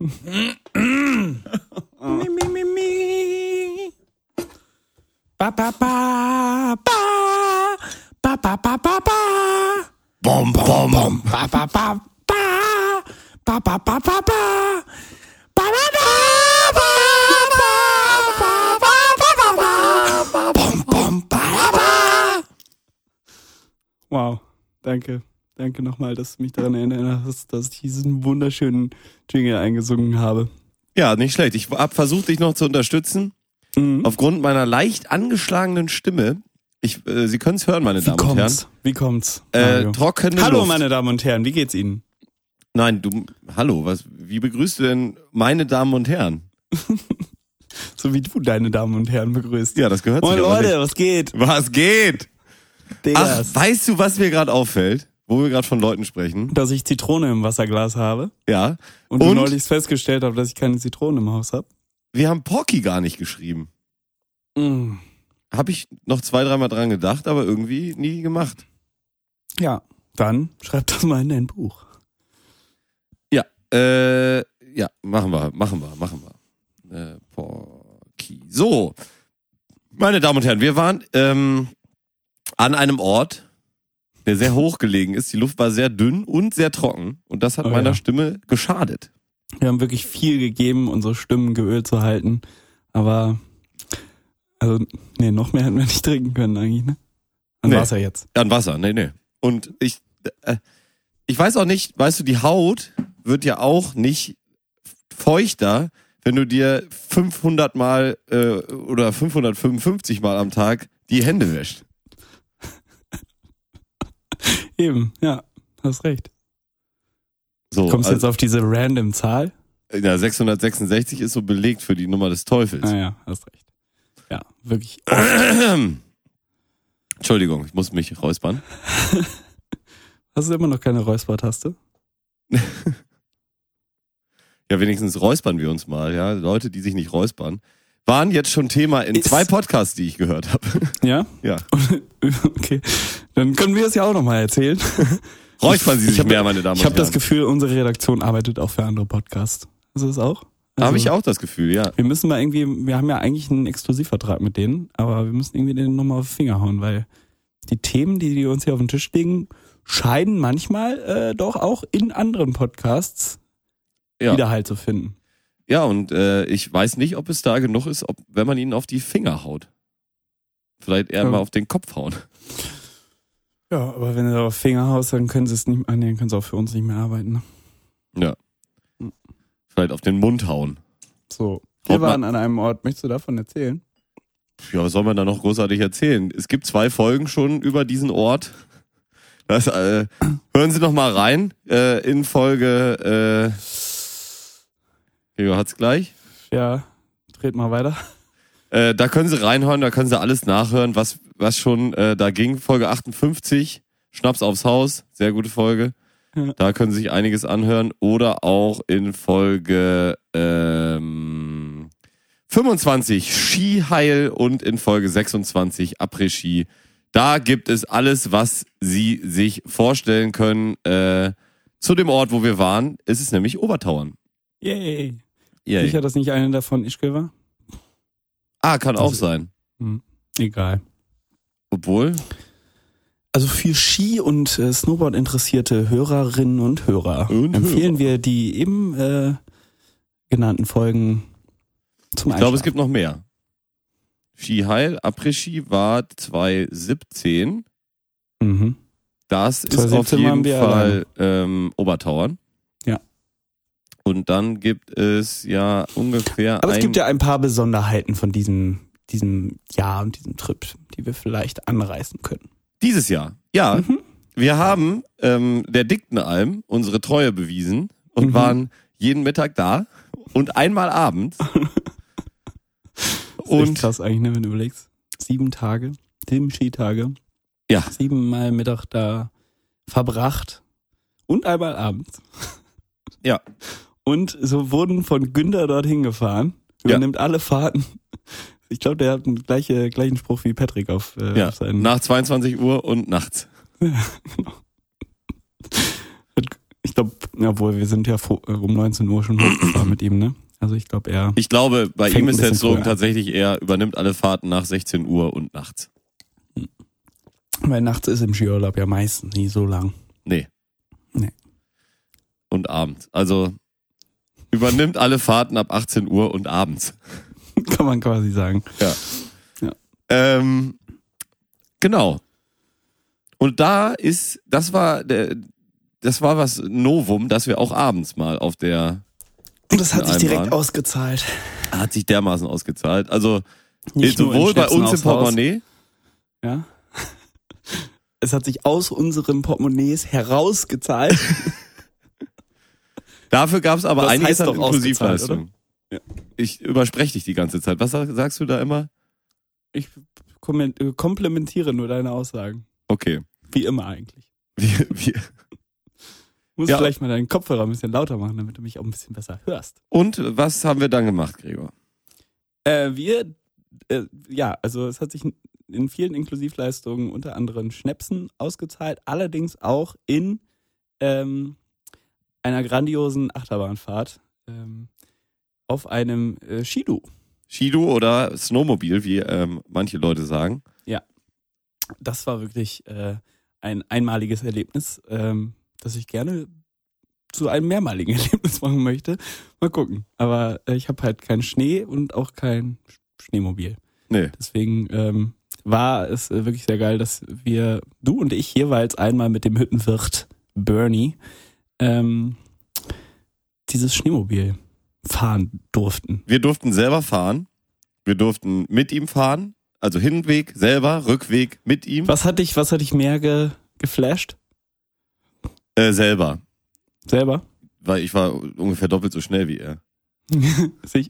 mi, mi, mi, mi. Ba, ba, ba, ba. Ba, ba, ba, ba, ba. Bom, bom, bom. Ba, ba, ba, ba. Ba, ba, ba, ba, ba. Ba, ba, ba, ba. Wow, danke. Danke nochmal, dass du mich daran erinnerst, dass ich diesen wunderschönen Jingle eingesungen habe. Ja, nicht schlecht. Ich habe versucht, dich noch zu unterstützen. Mhm. Aufgrund meiner leicht angeschlagenen Stimme. Ich, äh, Sie können es hören, meine Wie Damen und Herren. kommt's? Wie kommt's? Äh, trockene Hallo, Luft. meine Damen und Herren, wie geht's Ihnen? Nein, du, hallo, was, wie begrüßt du denn meine Damen und Herren? So wie du deine Damen und Herren begrüßt. Ja, das gehört Moin sich aber Leute, was geht? nicht. Was geht? Ach, weißt du, was mir gerade auffällt? Wo wir gerade von Leuten sprechen. Dass ich Zitrone im Wasserglas habe Ja. und, du neulich festgestellt habe, dass ich keine Zitrone im Haus habe. wir haben Porky gar nicht geschrieben. Mm. Habe ich noch zwei, dreimal dran gedacht, aber irgendwie nie gemacht. Ja, dann schreib das mal in dein Buch. Ja, äh, ja, machen wir, machen wir, machen wir. Äh, Porky. So, meine Damen und Herren, wir waren ähm, an einem Ort, der sehr hoch gelegen ist. Die Luft war sehr dünn und sehr trocken und das hat Oh meiner ja. Stimme geschadet. Wir haben wirklich viel gegeben, unsere Stimmen geölt zu halten. Aber, also, nee, noch mehr hätten wir nicht trinken können eigentlich, ne? An Nee. Wasser jetzt. An Wasser, nee, nee. Und ich, äh, ich weiß auch nicht, weißt du, die Haut wird ja auch nicht feuchter, wenn du dir 500 Mal äh, oder 555 Mal am Tag die Hände wäscht. Eben, ja, hast recht. So, Kommst du jetzt also, auf diese random Zahl? ja, 666 ist so belegt für die Nummer des Teufels. Ah ja, hast recht. Ja, wirklich. Entschuldigung, ich muss mich räuspern. Hast du immer noch keine Räuspertaste? Ja, wenigstens räuspern wir uns mal, ja. Leute, die sich nicht räuspern, waren jetzt schon Thema in Ist- zwei Podcasts, die ich gehört habe. Ja? ja. Okay. Dann können wir es ja auch nochmal erzählen. Räuspern Sie Ich sich hab- mehr, meine Damen Ich und habe das Herren. Gefühl, unsere Redaktion arbeitet auch für andere Podcasts. Du das auch? Habe Also, ich auch das Gefühl, ja. Wir müssen mal irgendwie, wir haben ja eigentlich einen Exklusivvertrag mit denen, aber wir müssen irgendwie denen nochmal auf den Finger hauen, weil die Themen, die die uns hier auf den Tisch legen, scheinen manchmal äh, doch auch in anderen Podcasts Ja. Widerhalt zu finden. Ja, und äh, ich weiß nicht, ob es da genug ist, ob, wenn man ihnen auf die Finger haut. Vielleicht eher Ja. mal auf den Kopf hauen. Ja, aber wenn du auf Finger haust, dann können sie es nicht, ah, nee, dann können sie auch für uns nicht mehr arbeiten. Ne? Ja. Vielleicht auf den Mund hauen. So. Wir waren an einem Ort, möchtest du davon erzählen? Ja, was soll man da noch großartig erzählen? Es gibt zwei Folgen schon über diesen Ort. Das, äh, hören Sie noch mal rein äh, in Folge. Äh, Gregor hat's gleich. Ja, dreht mal weiter. Äh, da können Sie reinhören, da können Sie alles nachhören, was was schon äh, da ging. Folge 58, Schnaps aufs Haus, sehr gute Folge. Ja. Da können Sie sich einiges anhören. Oder auch in Folge ähm, 25 Skiheil und in Folge 26 Après-Ski. Da gibt es alles, was Sie sich vorstellen können. Äh, zu dem Ort, wo wir waren, ist es nämlich Obertauern. Yay. Yay. Sicher, dass nicht eine davon Ischgl war? Ah, kann auch Das- sein. Egal. Obwohl, Also für Ski- und äh, Snowboard interessierte Hörerinnen und Hörer Und empfehlen wir die eben äh, genannten Folgen zum Ich glaube, es gibt noch mehr. Skiheil, Après-Ski war 2017. Mhm. Das ist auf 2017 waren jeden Fall ähm, Obertauern. Und dann gibt es ja ungefähr Aber es gibt ja ein paar Besonderheiten von diesem, diesem Jahr und diesem Trip, die wir vielleicht anreißen können. dieses Jahr. Ja, Mhm. wir haben ähm, der Diktenalm unsere Treue bewiesen und Mhm. waren jeden Mittag da und einmal abends. Das und krass eigentlich, ne, wenn du überlegst. Sieben Tage, sieben Skitage, ja, siebenmal Mittag da verbracht und einmal abends. ja, Und so wurden von Günther dorthin gefahren. Ja. Übernimmt alle Fahrten. Ich glaube, der hat einen gleiche, gleichen Spruch wie Patrick auf, äh, ja. auf seinen. Nach 22 Uhr und nachts. Ich glaube, Obwohl, wir sind ja vor, äh, um 19 Uhr schon hochgefahren mit ihm, ne? Also ich glaube, er. Ich glaube, bei ihm ist der Slogan tatsächlich eher, übernimmt alle Fahrten nach 16 Uhr und nachts. Weil nachts ist im Skiurlaub ja meistens nie so lang. Nee. Nee. Und abends. Also übernimmt alle Fahrten ab 18 Uhr und abends. Kann man quasi sagen. Ähm, genau. Und da ist, das war der, das war was Novum, dass wir auch abends mal auf der, Und das hat sich direkt Einbahn. ausgezahlt. hat sich dermaßen ausgezahlt. Also Nicht sowohl bei uns im. Portemonnaie, Ja. Es hat sich aus unseren Portemonnaies herausgezahlt. dafür gab es aber Das einiges an doch ausgezahlt, Inklusivleistung. Ja. Ich überspreche dich die ganze Zeit. Was sag- sagst du da immer? Ich komplementiere nur deine Aussagen. Okay. Wie immer eigentlich. Wir, wir, Muss Ja. vielleicht mal deinen Kopfhörer ein bisschen lauter machen, damit du mich auch ein bisschen besser hörst. und was haben wir dann gemacht, Gregor? Äh, wir, äh, ja, also es hat sich in vielen Inklusivleistungen unter anderem Schnäpsen ausgezahlt, allerdings auch in ähm, einer grandiosen Achterbahnfahrt ähm, auf einem äh, Skidu. Skidu oder Snowmobil, wie ähm, manche Leute sagen. Das war wirklich äh, ein einmaliges Erlebnis, ähm, das ich gerne zu einem mehrmaligen Erlebnis machen möchte. Mal gucken. Aber äh, ich habe halt keinen Schnee und auch kein Sch- Schneemobil. Nee. Deswegen ähm, war es äh, wirklich sehr geil, dass wir, du und ich jeweils einmal mit dem Hüttenwirt Bernie ähm, dieses Schneemobil fahren durften. Wir durften selber fahren. Wir durften mit ihm fahren. Also Hinweg selber, Rückweg mit ihm. Was hat dich, was hat dich mehr ge, geflasht? Äh, selber. Selber? Weil ich war ungefähr doppelt so schnell wie er.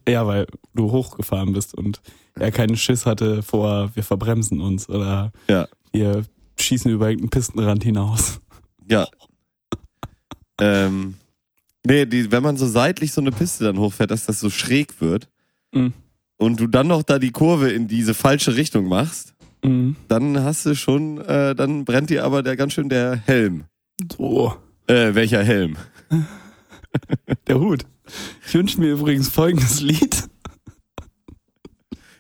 Ja, weil du hochgefahren bist und er keinen Schiss hatte vor, wir verbremsen uns oder Ja. wir schießen über irgendeinen Pistenrand hinaus. Ja. Ähm, nee, die, wenn man so seitlich so eine Piste dann hochfährt, dass das so schräg wird Mhm. und du dann noch da die Kurve in diese falsche Richtung machst, Mhm. dann hast du schon, äh, dann brennt dir aber der ganz schön der Helm. So, Äh, welcher Helm? der Hut. Ich wünsche mir übrigens folgendes Lied.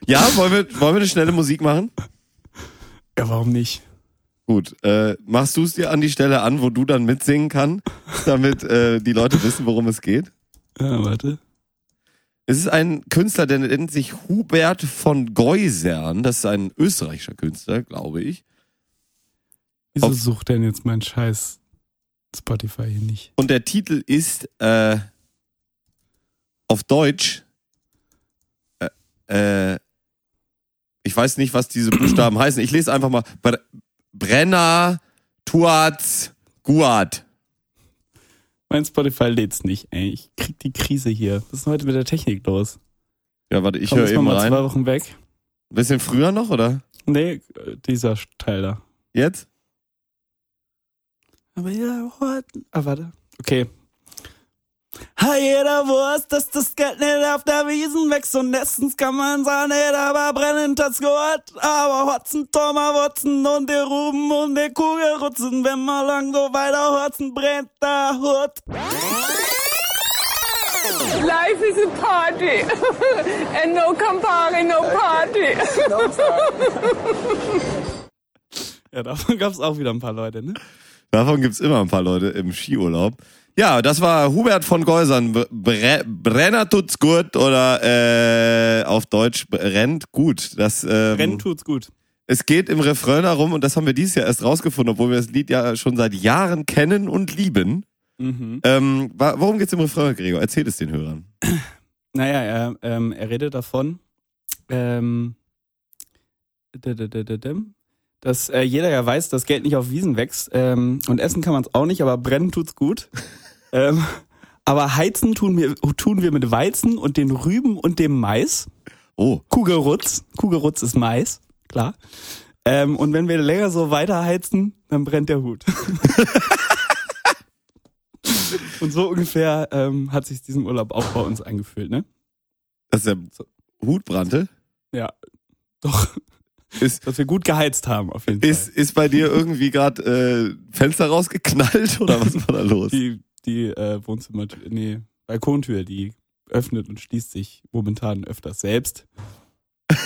Ja, wollen wir, wollen wir eine schnelle Musik machen? Ja, warum nicht? Gut, äh, machst du es dir an die Stelle an, wo du dann mitsingen kann, damit äh, die Leute wissen, worum es geht? Ja, warte. Es ist ein Künstler, der nennt sich Hubert von Geusern. Das ist ein österreichischer Künstler, glaube ich. Wieso Auf- sucht denn jetzt mein scheiß Spotify hier nicht? Und der Titel ist äh, auf Deutsch. Äh, äh, ich weiß nicht, was diese Buchstaben heißen. Ich lese einfach mal. Br Brenner Tuatz Guat. Mein Spotify lädt's nicht, ey. Ich krieg die Krise hier. Was ist denn heute mit der Technik los? Ja, warte, ich höre eben mal rein. zwei Wochen weg. Ein bisschen früher noch, oder? Nee, dieser Teil da. Jetzt? Aber jeder Horten. Ah, warte. Okay. Ha, jeder Wurst, dass das Geld nicht auf der Wiesen wächst und erstens kann man sagen, nicht, aber brennend hat's gehört. Aber Hotzen, Thomas Wotzen und die Ruben und die Kugelrutzen, wenn man lang so weiter Hotzen brennt, da Hut. Life is a party. and no Campari, no party. Ja, davon gab's auch wieder ein paar Leute, ne? Davon gibt's immer ein paar Leute im Skiurlaub. Ja, das war Hubert von Geusern. Bre Brenner tut's gut oder äh, auf Deutsch rennt gut. Das, ähm, Rennen tut's gut. Es geht im Refrain darum, und das haben wir dieses Jahr erst rausgefunden, obwohl wir das Lied ja schon seit Jahren kennen und lieben. Mhm. Ähm, worum geht's im Refrain, Gregor? Erzähl es den Hörern. Naja, er, ähm, er redet davon, ähm, dass äh, jeder ja weiß, dass Geld nicht auf Wiesen wächst. Ähm, und essen kann man es auch nicht, aber brennen tut's gut. Ähm, aber heizen tun wir, tun wir mit Weizen und den Rüben und dem Mais. Oh, Kugelrutz. Kugelrutz ist Mais, klar. Ähm, und wenn wir länger so weiter heizen, dann brennt der Hut. und so ungefähr ähm, hat sich diesen Urlaub auch bei uns eingefühlt, ne? dass der Hut brannte. Ja, doch. Ist, Dass wir gut geheizt haben, auf jeden ist, Fall. ist bei dir irgendwie gerade äh, Fenster rausgeknallt oder was war da los? Die, die äh, Wohnzimmer, nee, Balkontür, die öffnet und schließt sich momentan öfters selbst.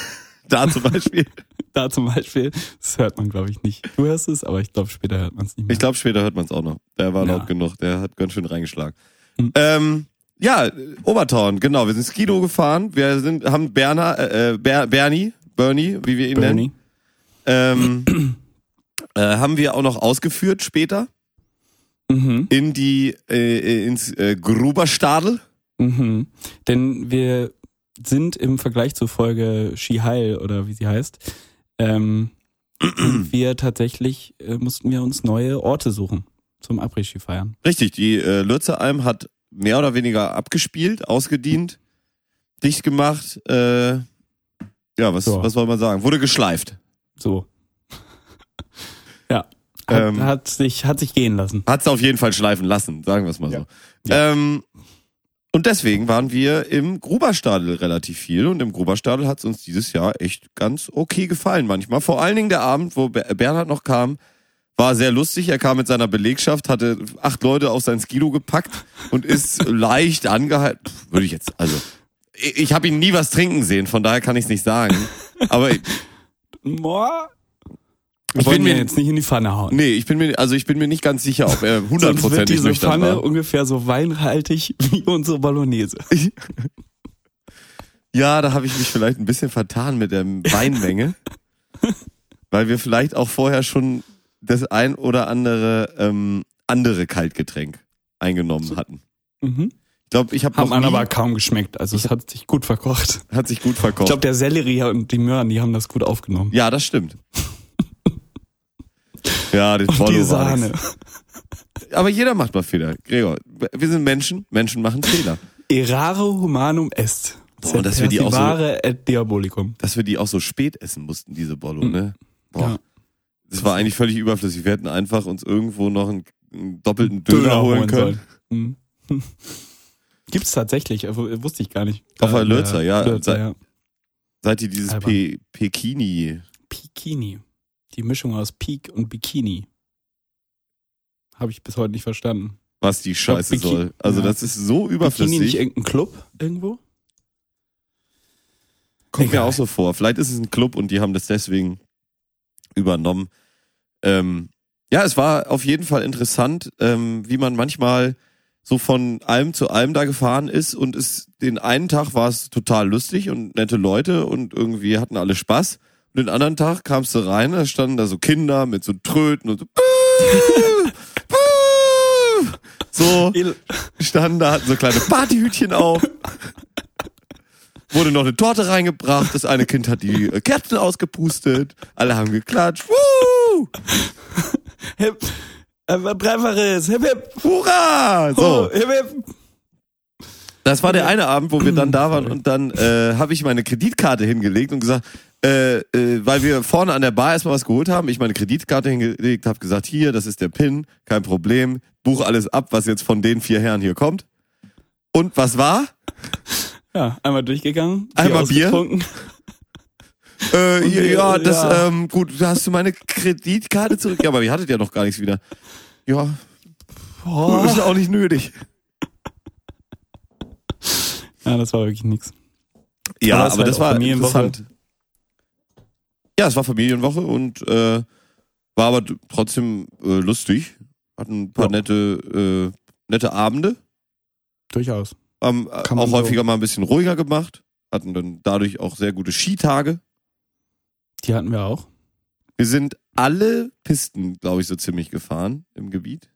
Da zum Beispiel. Da zum Beispiel, das hört man glaube ich nicht. Du hörst es, aber ich glaube später hört man es nicht mehr. Ich glaube, später hört man es auch noch. Der war Ja. laut genug, der hat ganz schön reingeschlagen. Mhm. Ähm, ja, Obertorn, genau. Wir sind Skido gefahren. Wir sind, haben Berner, äh, Ber, Bernie, Bernie, wie wir ihn nennen, Bernie. ähm, äh, haben wir auch noch ausgeführt später Mhm. in die äh, ins äh, Gruberstadel. Mhm. Denn wir sind im Vergleich zur Folge Skiheil oder wie sie heißt, ähm, wir tatsächlich äh, mussten wir uns neue Orte suchen zum Après-Ski feiern. Richtig, die äh, Lürzeralm hat mehr oder weniger abgespielt, ausgedient, dicht gemacht. Äh, ja, was, So. was soll man sagen? Wurde geschleift. So. Ja. Hat, Ähm. hat sich hat sich gehen lassen. Hat's auf jeden Fall schleifen lassen, sagen wir es mal so. Ähm, und deswegen waren wir im Gruberstadel relativ viel und im Gruberstadel hat's uns dieses Jahr echt ganz okay gefallen manchmal. Vor allen Dingen der Abend, wo Ber- Bernhard noch kam, war sehr lustig. Er kam mit seiner Belegschaft, hatte acht Leute auf sein Skilo gepackt und ist leicht angehalten. Pff, Würde ich jetzt, also ich, ich habe ihn nie was trinken sehen, von daher kann ich es nicht sagen. Aber ich, Boah. Ich Ich bin mir jetzt nicht in die Pfanne hauen. nee, ich bin mir, also ich bin mir nicht ganz sicher, ob er Sonst wird hundertprozentig diese nüchtern Pfanne war. ungefähr so weinhaltig wie unsere Bolognese. Ja, da habe ich mich vielleicht ein bisschen vertan mit der Weinmenge, weil wir vielleicht auch vorher schon das ein oder andere ähm, andere Kaltgetränk eingenommen hatten. Mhm. Ich glaube, ich habe Haben nie, aber kaum geschmeckt. Also es hat sich gut verkocht. hat sich gut Ich verkauft. glaube, der Sellerie und die Möhren, die haben das gut aufgenommen. ja, das stimmt. Ja, den Und die Sahne. Aber jeder macht mal Fehler. Gregor, wir sind Menschen, Menschen machen Fehler. Errare humanum est. Boah, dass wir die auch so- et diabolicum. Dass wir die auch so spät essen mussten, diese Bollo, ne? Boah. Ja. Das war eigentlich völlig überflüssig. Wir hätten einfach uns irgendwo noch einen, einen doppelten Döner, holen können. Mhm. Gibt's tatsächlich, äh, wusste ich gar nicht. Auf der Äh, ja. Seit- ja. Seit ihr dieses Albern. Pe Pekini, Bikini. Die Mischung aus Peak und Bikini. Habe ich bis heute nicht verstanden. was die Scheiße Biki- soll. Also ja. das ist so Bikini nicht überflüssig. irgendein Club irgendwo? Kommt mir Egal. auch so vor. Vielleicht ist es ein Club und die haben das deswegen übernommen. Ähm, ja, es war auf jeden Fall interessant, ähm, wie man manchmal so von allem zu allem da gefahren ist und es den einen Tag war es total lustig und nette Leute und irgendwie hatten alle Spaß. Und den anderen Tag kamst du rein, da standen da so Kinder mit so Tröten und so so standen da, hatten so kleine Partyhütchen auf. Wurde noch eine Torte reingebracht. Das eine Kind hat die äh, Kerzen ausgepustet. Alle haben geklatscht. Woo! Hip, äh, Dreifaches, hip, hip, Hurra! so. So, hip, hip. das war der eine Abend, wo wir dann da waren und dann äh, habe ich meine Kreditkarte hingelegt und gesagt, äh, äh, weil wir vorne an der Bar erstmal was geholt haben, ich meine Kreditkarte hingelegt, habe gesagt, hier, das ist der PIN, kein Problem, buche alles ab, was jetzt von den vier Herren hier kommt. Und was war? Ja, einmal durchgegangen. Einmal Bier? Äh, ja, ja, das, ja. ähm, gut, hast du meine Kreditkarte zurück? Ja, aber ihr hattet ja noch gar nichts wieder. Ja, Boah. ist auch nicht nötig. Ja, das war wirklich nix. Ja, Aber aber war das war interessant. Ja, es war Familienwoche und äh, war aber trotzdem äh, lustig. Hatten ein paar Ja. nette, äh, nette Abende. Durchaus. Haben äh, Kann auch so- häufiger mal ein bisschen ruhiger gemacht. Hatten dann dadurch auch sehr gute Skitage. Die hatten wir auch. Wir sind alle Pisten, glaube ich, so ziemlich gefahren im Gebiet.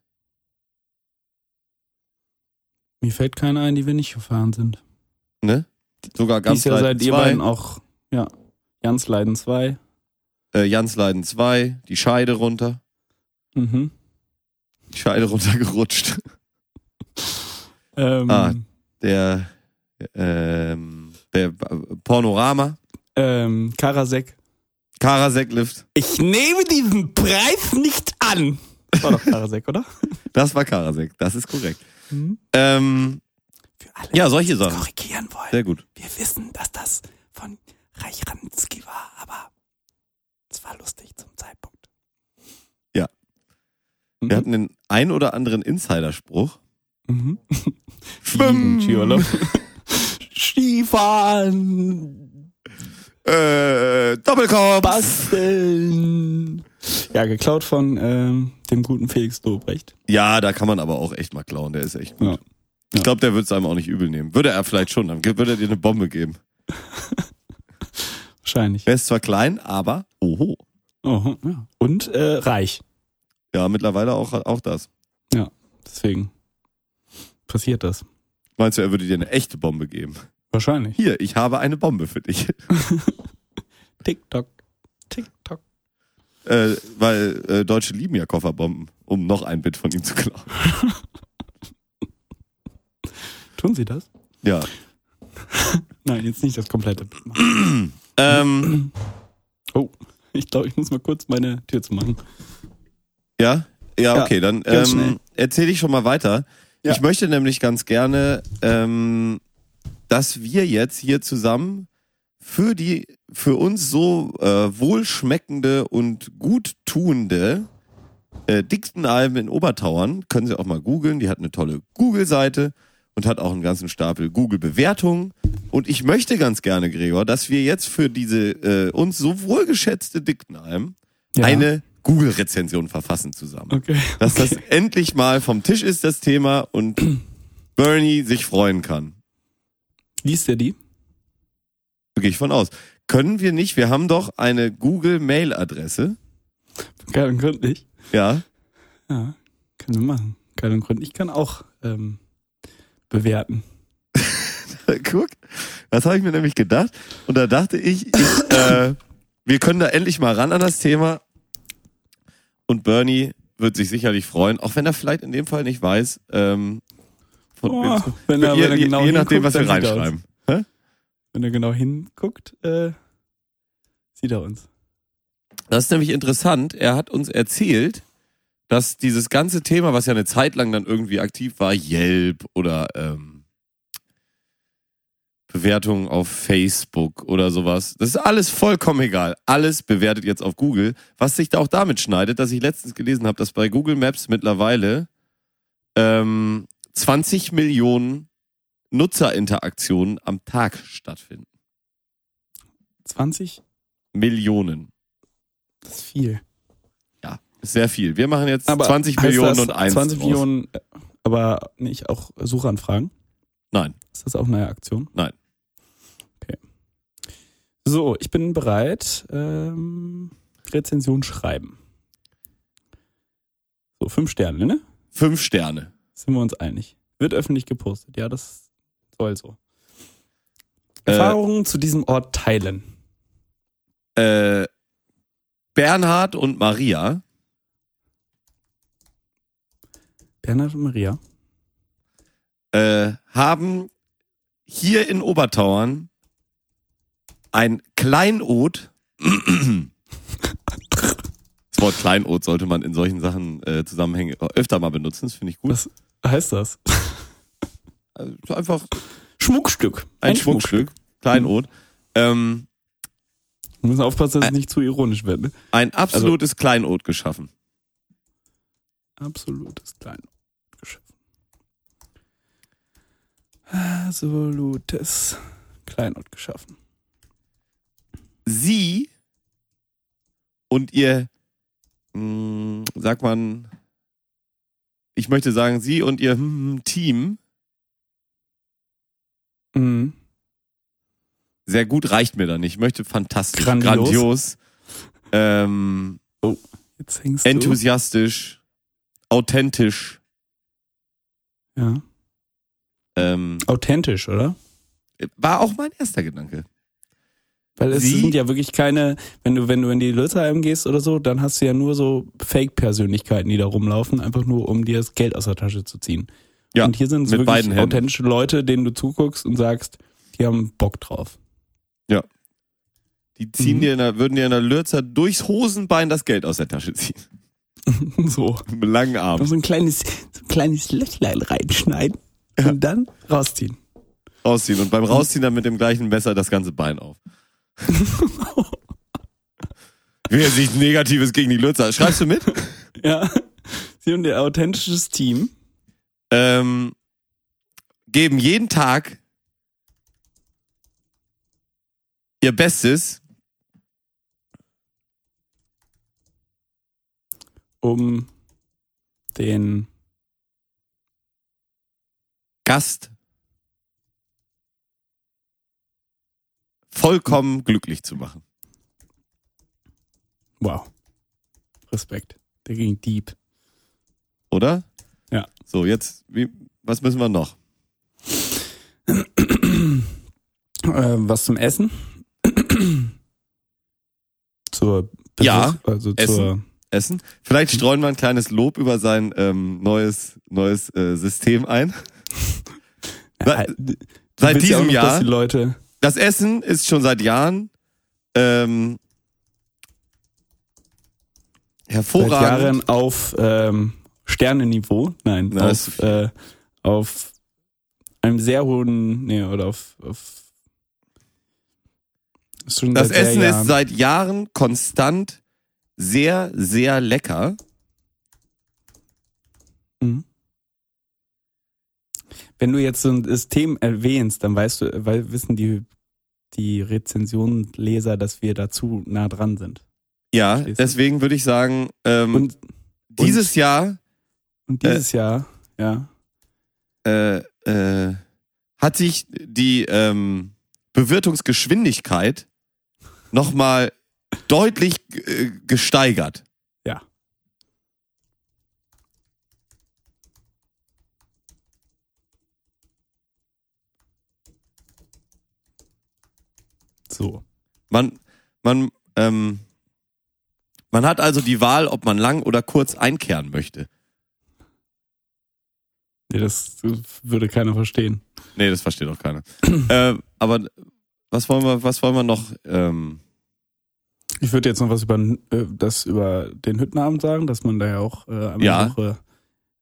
Mir fällt keine ein, die wir nicht gefahren sind. Ne? Sogar ganz Dies Jahr seid ihr beiden auch, ja, Jans Leiden 2. äh, Jansleiden 2, die Scheide runter, Mhm. die Scheide runtergerutscht. Ähm, Ah. Der, ähm, der Pornorama, ähm, Karasek. Karasek-Lift, Ich nehme diesen Preis nicht an. Das war doch Karasek, oder? das war Karasek, das ist korrekt. Mhm. Ähm, Für alle, ja, solche die Sachen. korrigieren wollen. Sehr gut. Wir wissen, dass das von Reich-Raninski war, aber war lustig zum Zeitpunkt. Ja. Mhm. Wir hatten den ein oder anderen Insiderspruch. Mhm. Schwimmen. Skiurlaub. Skifahren, Äh, Doppelkopf. basteln. Ja, geklaut von ähm, dem guten Felix Lobrecht. Ja, da kann man aber auch echt mal klauen. Der ist echt gut. Ja. Ich glaube, der würde es einem auch nicht übel nehmen. Würde er vielleicht schon. Dann würde er dir eine Bombe geben. Wahrscheinlich. Er ist zwar klein, aber oho. Oh, ja. Und äh, reich. Ja, mittlerweile auch, auch das. Ja, deswegen passiert das. Meinst du, er würde dir eine echte Bombe geben? Wahrscheinlich. Hier, ich habe eine Bombe für dich. TikTok. TikTok. äh, weil äh, Deutsche lieben ja Kofferbomben, um noch ein Bit von ihm zu klauen. Tun sie das? Ja. Nein, jetzt nicht das komplette machen. Ähm, Oh, ich glaube, ich muss mal kurz meine Tür zu machen. ja? Ja, okay, dann ähm, erzähle ich schon mal weiter. Ja. Ich möchte nämlich ganz gerne, ähm, dass wir jetzt hier zusammen für die für uns so äh, wohlschmeckende und gut tuende äh, dicksten Alben in Obertauern, können Sie auch mal googeln, die hat eine tolle Google-Seite und hat auch einen ganzen Stapel Google-Bewertungen. Und ich möchte ganz gerne, Gregor, dass wir jetzt für diese äh, uns so wohlgeschätzte Dicktenalm Ja. eine Google-Rezension verfassen zusammen. Okay. Dass das endlich mal vom Tisch ist, das Thema, und Bernie sich freuen kann. Liest er die? Gehe ich von aus. Können wir nicht, wir haben doch eine Google-Mail-Adresse. Geil und gründlich. Ja. Ja, können wir machen. Geil und gründlich kann auch ähm, bewerten. Guck, das habe ich mir nämlich gedacht. Und da dachte ich, ich äh, wir können da endlich mal ran an das Thema. Und Bernie wird sich sicherlich freuen, auch wenn er vielleicht in dem Fall nicht weiß, ähm, von, Oh, wenn er, je, wenn er je, genau je nachdem, was wir reinschreiben. Wenn er genau hinguckt, äh, sieht er uns. Das ist nämlich interessant. Er hat uns erzählt, dass dieses ganze Thema, was ja eine Zeit lang dann irgendwie aktiv war, Yelp oder ähm, Bewertungen auf Facebook oder sowas, das ist alles vollkommen egal. Alles bewertet jetzt auf Google, was sich da auch damit schneidet, dass ich letztens gelesen habe, dass bei Google Maps mittlerweile ähm, 20 Millionen Nutzerinteraktionen am Tag stattfinden. 20? Millionen. Das ist viel. Sehr viel. Wir machen jetzt Aber 20 heißt Millionen und eins. 20 draus. Millionen, äh, aber nicht auch Suchanfragen? Nein, Ist das auch eine Aktion? Nein. Okay. So, ich bin bereit. Ähm, Rezension schreiben. So, fünf Sterne, ne? fünf Sterne. Sind wir uns einig. Wird öffentlich gepostet. Ja, das soll so. Äh, Erfahrungen zu diesem Ort teilen. Äh, Bernhard und Maria Bernhard und Maria. äh, haben hier in Obertauern ein Kleinod. Das Wort Kleinod sollte man in solchen Sachen äh, Zusammenhängen öfter mal benutzen. Das finde ich gut. Was heißt das? Also einfach Schmuckstück. ein, Schmuckstück. Kleinod. Ähm, Wir müssen aufpassen, dass es nicht zu ironisch wird. Ne? ein absolutes Kleinod geschaffen. Absolutes Kleinod geschaffen. Absolutes Kleinod geschaffen. Sie und ihr, mh, sagt man, ich möchte sagen, sie und ihr hm, Team, Mhm. sehr gut reicht mir da nicht. Ich möchte fantastisch, Grandios. grandios, ähm, hängst enthusiastisch, authentisch, du. Ja. Ähm, Authentisch, oder? war auch mein erster Gedanke. Weil es Sie- sind ja wirklich keine, wenn du, wenn du in die Lützheim gehst oder so, dann hast du ja nur so Fake-Persönlichkeiten, die da rumlaufen, einfach nur um dir das Geld aus der Tasche zu ziehen. Ja, und hier sind es wirklich authentische Leute, denen du zuguckst und sagst, die haben Bock drauf. Die ziehen Mhm. dir in der, würden dir in der Lürzer durchs Hosenbein das Geld aus der Tasche ziehen. so. Mit langen Armen. so ein kleines, so ein kleines Löchlein reinschneiden und dann rausziehen. Rausziehen und beim Rausziehen dann mit dem gleichen Messer das ganze Bein auf. Will jetzt nichts Negatives gegen die Lutzer. Schreibst du mit? Ja. Sie und ihr authentisches Team. ähm, geben jeden Tag ihr Bestes, Um den Gast vollkommen glücklich zu machen. Wow. Respekt. Der ging deep. Oder? Ja. So, jetzt, wie, was müssen wir noch? Äh, was zum Essen? zur Ja, also Essen. zur Essen. Vielleicht streuen wir ein kleines Lob über sein ähm, neues, neues äh, System ein. Seit- Seit willst ja auch diesem Jahr. Das Essen ist schon seit Jahren ähm, seit hervorragend. Jahren auf ähm, Sternenniveau, nein, Na, auf, äh, auf einem sehr hohen, nee, oder auf, auf Das seit Essen ist seit Jahren konstant sehr, sehr lecker. Mhm. Wenn du jetzt so ein System erwähnst, dann weißt du, weil wissen die, die Rezensionleser, dass wir dazu nah dran sind. Ja, Verstehst du? deswegen würde ich sagen, ähm, Und, dieses Jahr und dieses Jahr, ja, äh, äh, hat sich die ähm, Bewirtungsgeschwindigkeit nochmal deutlich äh, gesteigert. ja. So. Man, man, ähm, man hat also die Wahl, ob man lang oder kurz einkehren möchte. Nee, das würde keiner verstehen. Nee, das versteht auch keiner. ähm, aber was wollen wir, was wollen wir noch? Ähm, Ich würde jetzt noch was über äh, das über den Hüttenabend sagen, dass man da ja auch äh, einmal Ja. Woche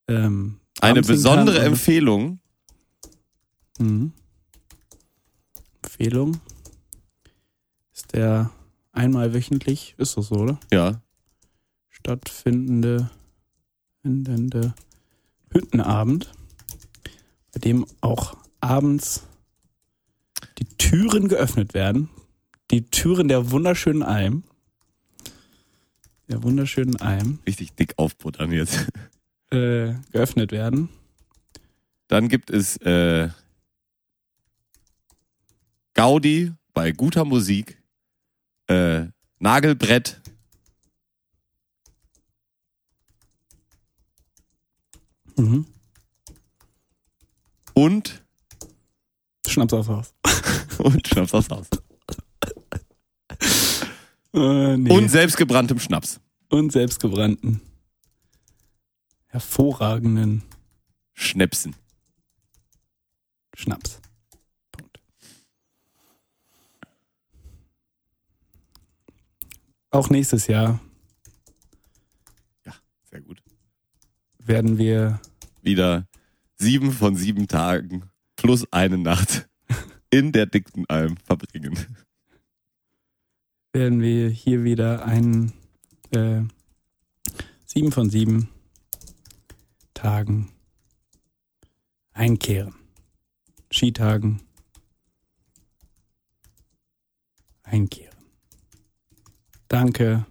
ähm, eine besondere kann, Empfehlung. Mhm. Empfehlung ist der einmal wöchentlich, ist das so, oder? Ja. Stattfindende findende Hüttenabend, bei dem auch abends die Türen geöffnet werden. Die Türen der wunderschönen Alm. Der wunderschönen Alm Richtig dick aufbuttern jetzt. äh, geöffnet werden. Dann gibt es äh, Gaudi bei guter Musik, äh, Nagelbrett, Mhm. und, Schnaps aufs Haus. und Schnaps aufs Haus. Äh, nee. Und selbstgebranntem Schnaps. und selbstgebrannten. Hervorragenden Schnäpsen. Schnaps. Auch nächstes Jahr Sehr gut. werden wir Wieder sieben von sieben Tagen plus eine Nacht in der dickten Alm verbringen. werden wir hier wieder einen äh, sieben von sieben Tagen einkehren. Skitagen einkehren. Danke,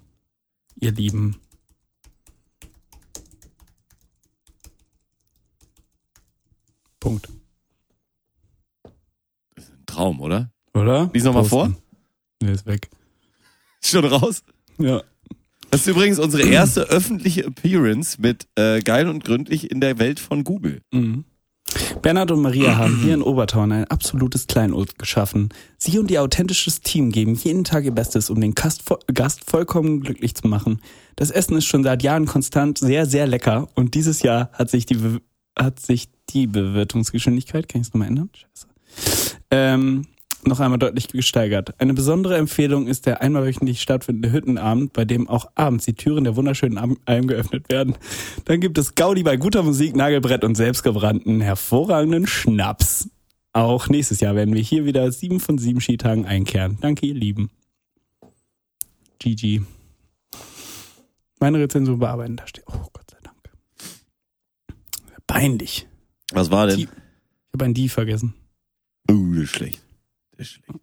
ihr Lieben. Punkt. Ein Traum, oder? Oder? Lies noch mal vor. Nee, ist weg. Ist Schon raus? Ja. Das ist übrigens unsere erste öffentliche Appearance mit äh, Geil und Gründlich in der Welt von Google. Mhm. Bernhard und Maria haben hier in Obertown ein absolutes Kleinod geschaffen. Sie und ihr authentisches Team geben jeden Tag ihr Bestes, um den Gast, Gast vollkommen glücklich zu machen. Das Essen ist schon seit Jahren konstant sehr, sehr lecker und dieses Jahr hat sich die, hat sich die Bewirtungsgeschwindigkeit, kann ich es nochmal ändern? Scheiße. Ähm, noch einmal deutlich gesteigert. Eine besondere Empfehlung ist der einmal wöchentlich stattfindende Hüttenabend, bei dem auch abends die Türen der wunderschönen Alm geöffnet werden. Dann gibt es Gaudi bei guter Musik, Nagelbrett und selbstgebrannten hervorragenden Schnaps. Auch nächstes Jahr werden wir hier wieder sieben von sieben Skitagen einkehren. Danke, ihr Lieben. GG. Meine Rezension bearbeiten, da steht. Oh Gott sei Dank. Peinlich. Was war denn? Ich habe ein Die vergessen. Oh, ist schlecht. Ist schlecht.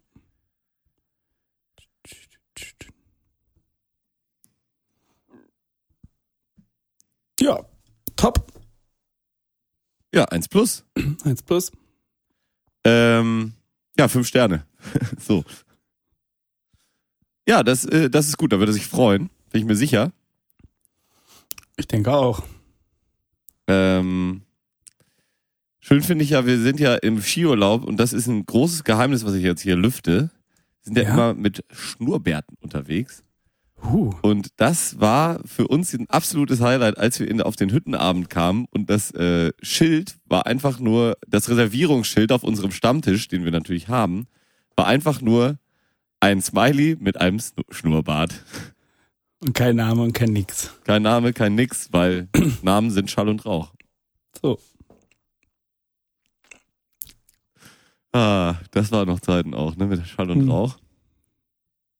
Ja, top. Ja, eins plus. Eins plus. Ähm, ja, fünf Sterne. so. Ja, das, äh, das ist gut, da würde er sich freuen, bin ich mir sicher. Ich denke auch. Ähm, schön finde ich ja, wir sind ja im Skiurlaub und das ist ein großes Geheimnis, was ich jetzt hier lüfte. Wir sind ja, Ja. immer mit Schnurrbärten unterwegs. Huh. Und das war für uns ein absolutes Highlight, als wir in, auf den Hüttenabend kamen und das äh, Schild war einfach nur, das Reservierungsschild auf unserem Stammtisch, den wir natürlich haben, war einfach nur ein Smiley mit einem Snu- Schnurrbart. Und kein Name und kein Nix. Kein Name, kein Nix, weil Namen sind Schall und Rauch. So. Ah, das war noch Zeiten auch, ne, mit Schall und Hm. Rauch.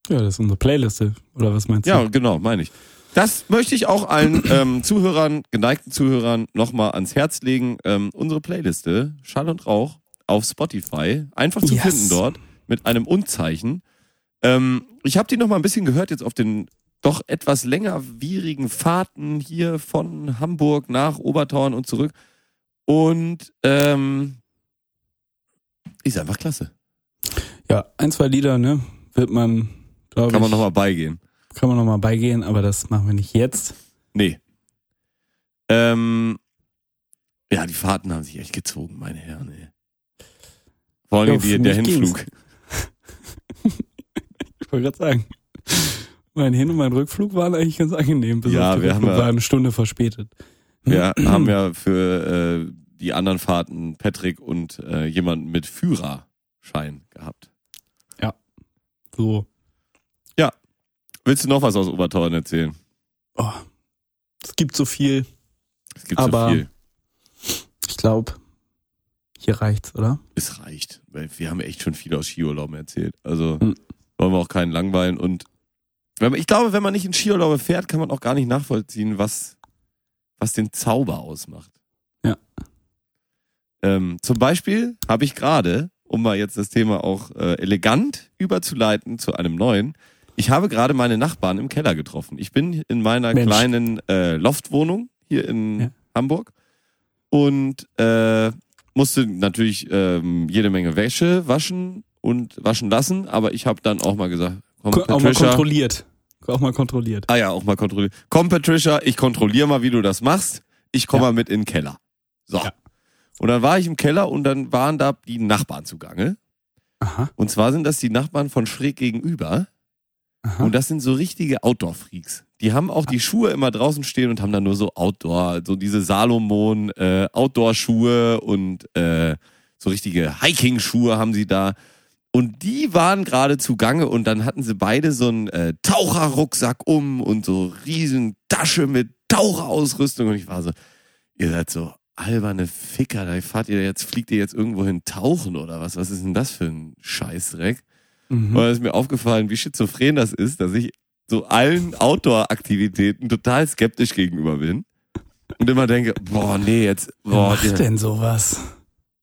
Ja, das ist unsere Playliste. Oder was meinst du? Ja, genau, meine ich. Das möchte ich auch allen ähm, Zuhörern, geneigten Zuhörern nochmal ans Herz legen. Ähm, unsere Playliste Schall und Rauch auf Spotify. Einfach zu Yes. finden dort mit einem Und-Zeichen. Ähm, ich habe die noch mal ein bisschen gehört jetzt auf den doch etwas längerwierigen Fahrten hier von Hamburg nach Obertauern und zurück. Und ähm, ist einfach klasse. Ja, ein, zwei Lieder, ne? Wird man, glaube ich, Kann man nochmal beigehen. kann man noch mal beigehen, aber das machen wir nicht jetzt. Nee. Ähm, ja, die Fahrten haben sich echt gezogen, meine Herren. Ey. Vor allem Ja, die, der. Hinflug. Ich wollte gerade sagen. Mein Hin- und mein Rückflug waren eigentlich ganz angenehm. Bis Ja, wir haben ja- war eine Stunde verspätet. Wir haben ja für äh, die anderen Fahrten Patrick und äh, jemanden mit Führerschein gehabt. So. Willst du noch was aus Obertauern erzählen? Oh, es gibt so viel. Es gibt Aber- so viel. Ich glaube, hier reicht's, oder? Es reicht. Weil wir haben echt schon viel aus Skiurlauben erzählt. Also Hm. wollen wir auch keinen langweilen. Und ich glaube, wenn man nicht in Skiurlaube fährt, kann man auch gar nicht nachvollziehen, was, was den Zauber ausmacht. Ähm, zum Beispiel habe ich gerade, um mal jetzt das Thema auch äh, elegant überzuleiten zu einem neuen, ich habe gerade meine Nachbarn im Keller getroffen. Ich bin in meiner Mensch. kleinen äh, Loftwohnung hier in Ja. Hamburg und äh, musste natürlich ähm, jede Menge Wäsche waschen und waschen lassen, aber ich habe dann auch mal gesagt, komm, Ko- Auch mal kontrolliert. Auch mal kontrolliert. Ah ja, auch mal kontrollieren. Komm, Patricia, ich kontrolliere mal, wie du das machst. Ich komme Ja. mal mit in den Keller. So. Ja. Und dann war ich im Keller und dann waren da die Nachbarn zugange. Aha. Und zwar sind das die Nachbarn von schräg gegenüber. aha. Und das sind so richtige Outdoor-Freaks. Die haben auch die Schuhe immer draußen stehen und haben dann nur so Outdoor, so diese Salomon äh, Outdoor-Schuhe und äh, so richtige Hiking-Schuhe haben sie da. Und die waren gerade zugange und dann hatten sie beide so einen äh, Taucherrucksack um und so riesen Tasche mit Taucherausrüstung. Und ich war so, ihr seid so alberne Ficker, da fahrt ihr jetzt, fliegt ihr jetzt irgendwo hin tauchen oder was? Was ist denn das für ein Scheißdreck? Mhm. Und dann ist mir aufgefallen, wie schizophren das ist, dass ich so allen Outdoor-Aktivitäten total skeptisch gegenüber bin. Und immer denke, boah, nee, jetzt, Wer boah, macht ihr, denn sowas?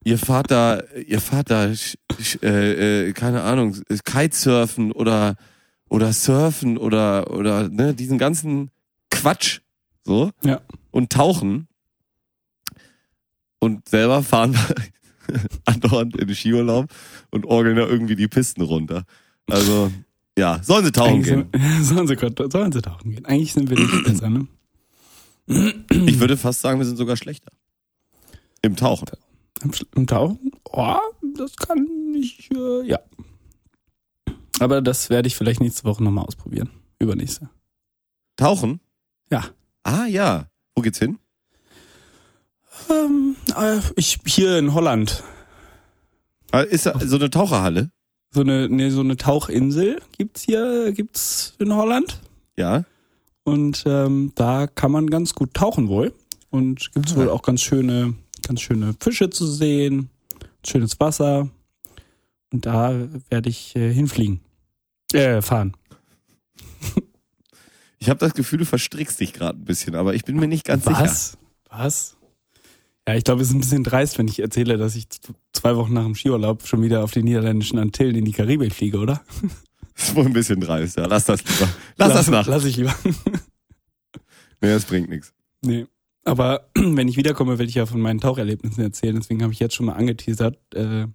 ihr fahrt da, ihr fahrt da, äh, äh, keine Ahnung, Kitesurfen oder, oder Surfen oder, oder, ne, diesen ganzen Quatsch, so. Ja. Und tauchen. Und selber fahren andauernd in den Skiurlaub und orgeln da irgendwie die Pisten runter. Also, ja, sollen sie tauchen Eigentlich gehen. sind, sollen, sie, sollen sie tauchen gehen. Eigentlich sind wir nicht besser, ne? Ich würde fast sagen, wir sind sogar schlechter. Im Tauchen. Im, Im Tauchen? Oh, das kann ich, äh, ja. Aber das werde ich vielleicht nächste Woche nochmal ausprobieren. Übernächste. Tauchen? Ja. Ah, ja. Wo geht's hin? Ähm, äh, ich, hier in Holland. Ah, Ist da so eine Taucherhalle? So eine, nee, so eine Tauchinsel gibt's hier, gibt's in Holland. Ja. Und ähm, da kann man ganz gut tauchen wohl. Und gibt's Ah. wohl auch ganz schöne, ganz schöne Fische zu sehen, schönes Wasser. Und da werde ich äh, hinfliegen. Äh, fahren. Ich habe das Gefühl, du verstrickst dich gerade ein bisschen, aber ich bin mir nicht ganz sicher. Was? Was? Ja, ich glaube, es ist ein bisschen dreist, wenn ich erzähle, dass ich zwei Wochen nach dem Skiurlaub schon wieder auf die niederländischen Antillen in die Karibik fliege, oder? Das ist wohl ein bisschen dreist, ja. Lass das lieber. Lass das nach. Lass ich lieber. Nee, das bringt nichts. nee. Aber wenn ich wiederkomme, will ich ja von meinen Taucherlebnissen erzählen. Deswegen habe ich jetzt schon mal angeteasert, äh,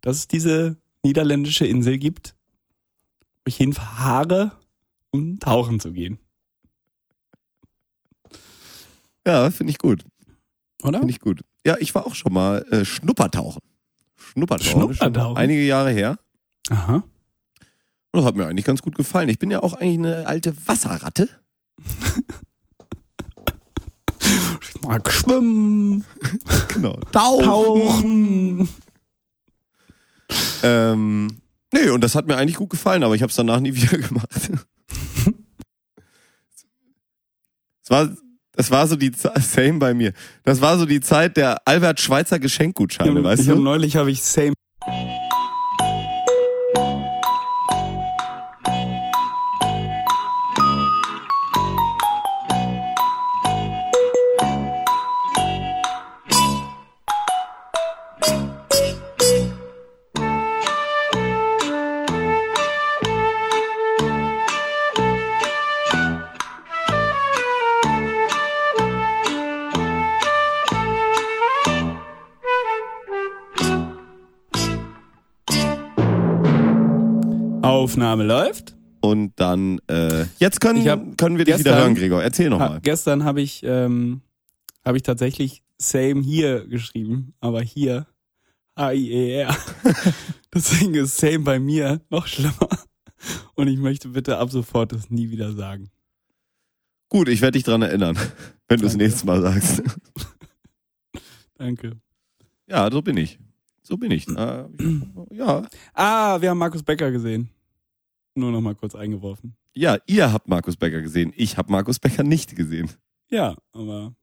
dass es diese niederländische Insel gibt, wo ich hinfahre, um tauchen zu gehen. Ja, finde ich gut. Oder? Finde ich gut. Ja, ich war auch schon mal äh, Schnuppertauchen. Schnuppertauchen. Schnuppertauchen? Einige Jahre her. Aha. Und das hat mir eigentlich ganz gut gefallen. Ich bin ja auch eigentlich eine alte Wasserratte. Ich mag schwimmen, Genau. tauchen. Ähm, nee, und das hat mir eigentlich gut gefallen, aber ich habe es danach nie wieder gemacht. Es war, das war so die Zeit, same bei mir. Das war so die Zeit der Albert Schweitzer Geschenkgutscheine, weißt ich hab, du? neulich habe ich same. Aufnahme läuft. Und dann, äh, jetzt können, hab können wir dich wieder gestern- hören, Gregor. Erzähl nochmal. gestern habe ich ähm, habe ich tatsächlich same hier geschrieben, aber hier H I E R. Deswegen ist same bei mir noch schlimmer. Und ich möchte bitte ab sofort das nie wieder sagen. Gut, ich werde dich dran erinnern, wenn du es nächstes Mal sagst. Danke. Ja, so bin ich. So bin ich. Äh, ja. Ah, wir haben Markus Becker gesehen. Nur noch mal kurz eingeworfen. Ja, ihr habt Markus Becker gesehen. Ich habe Markus Becker nicht gesehen. Ja, aber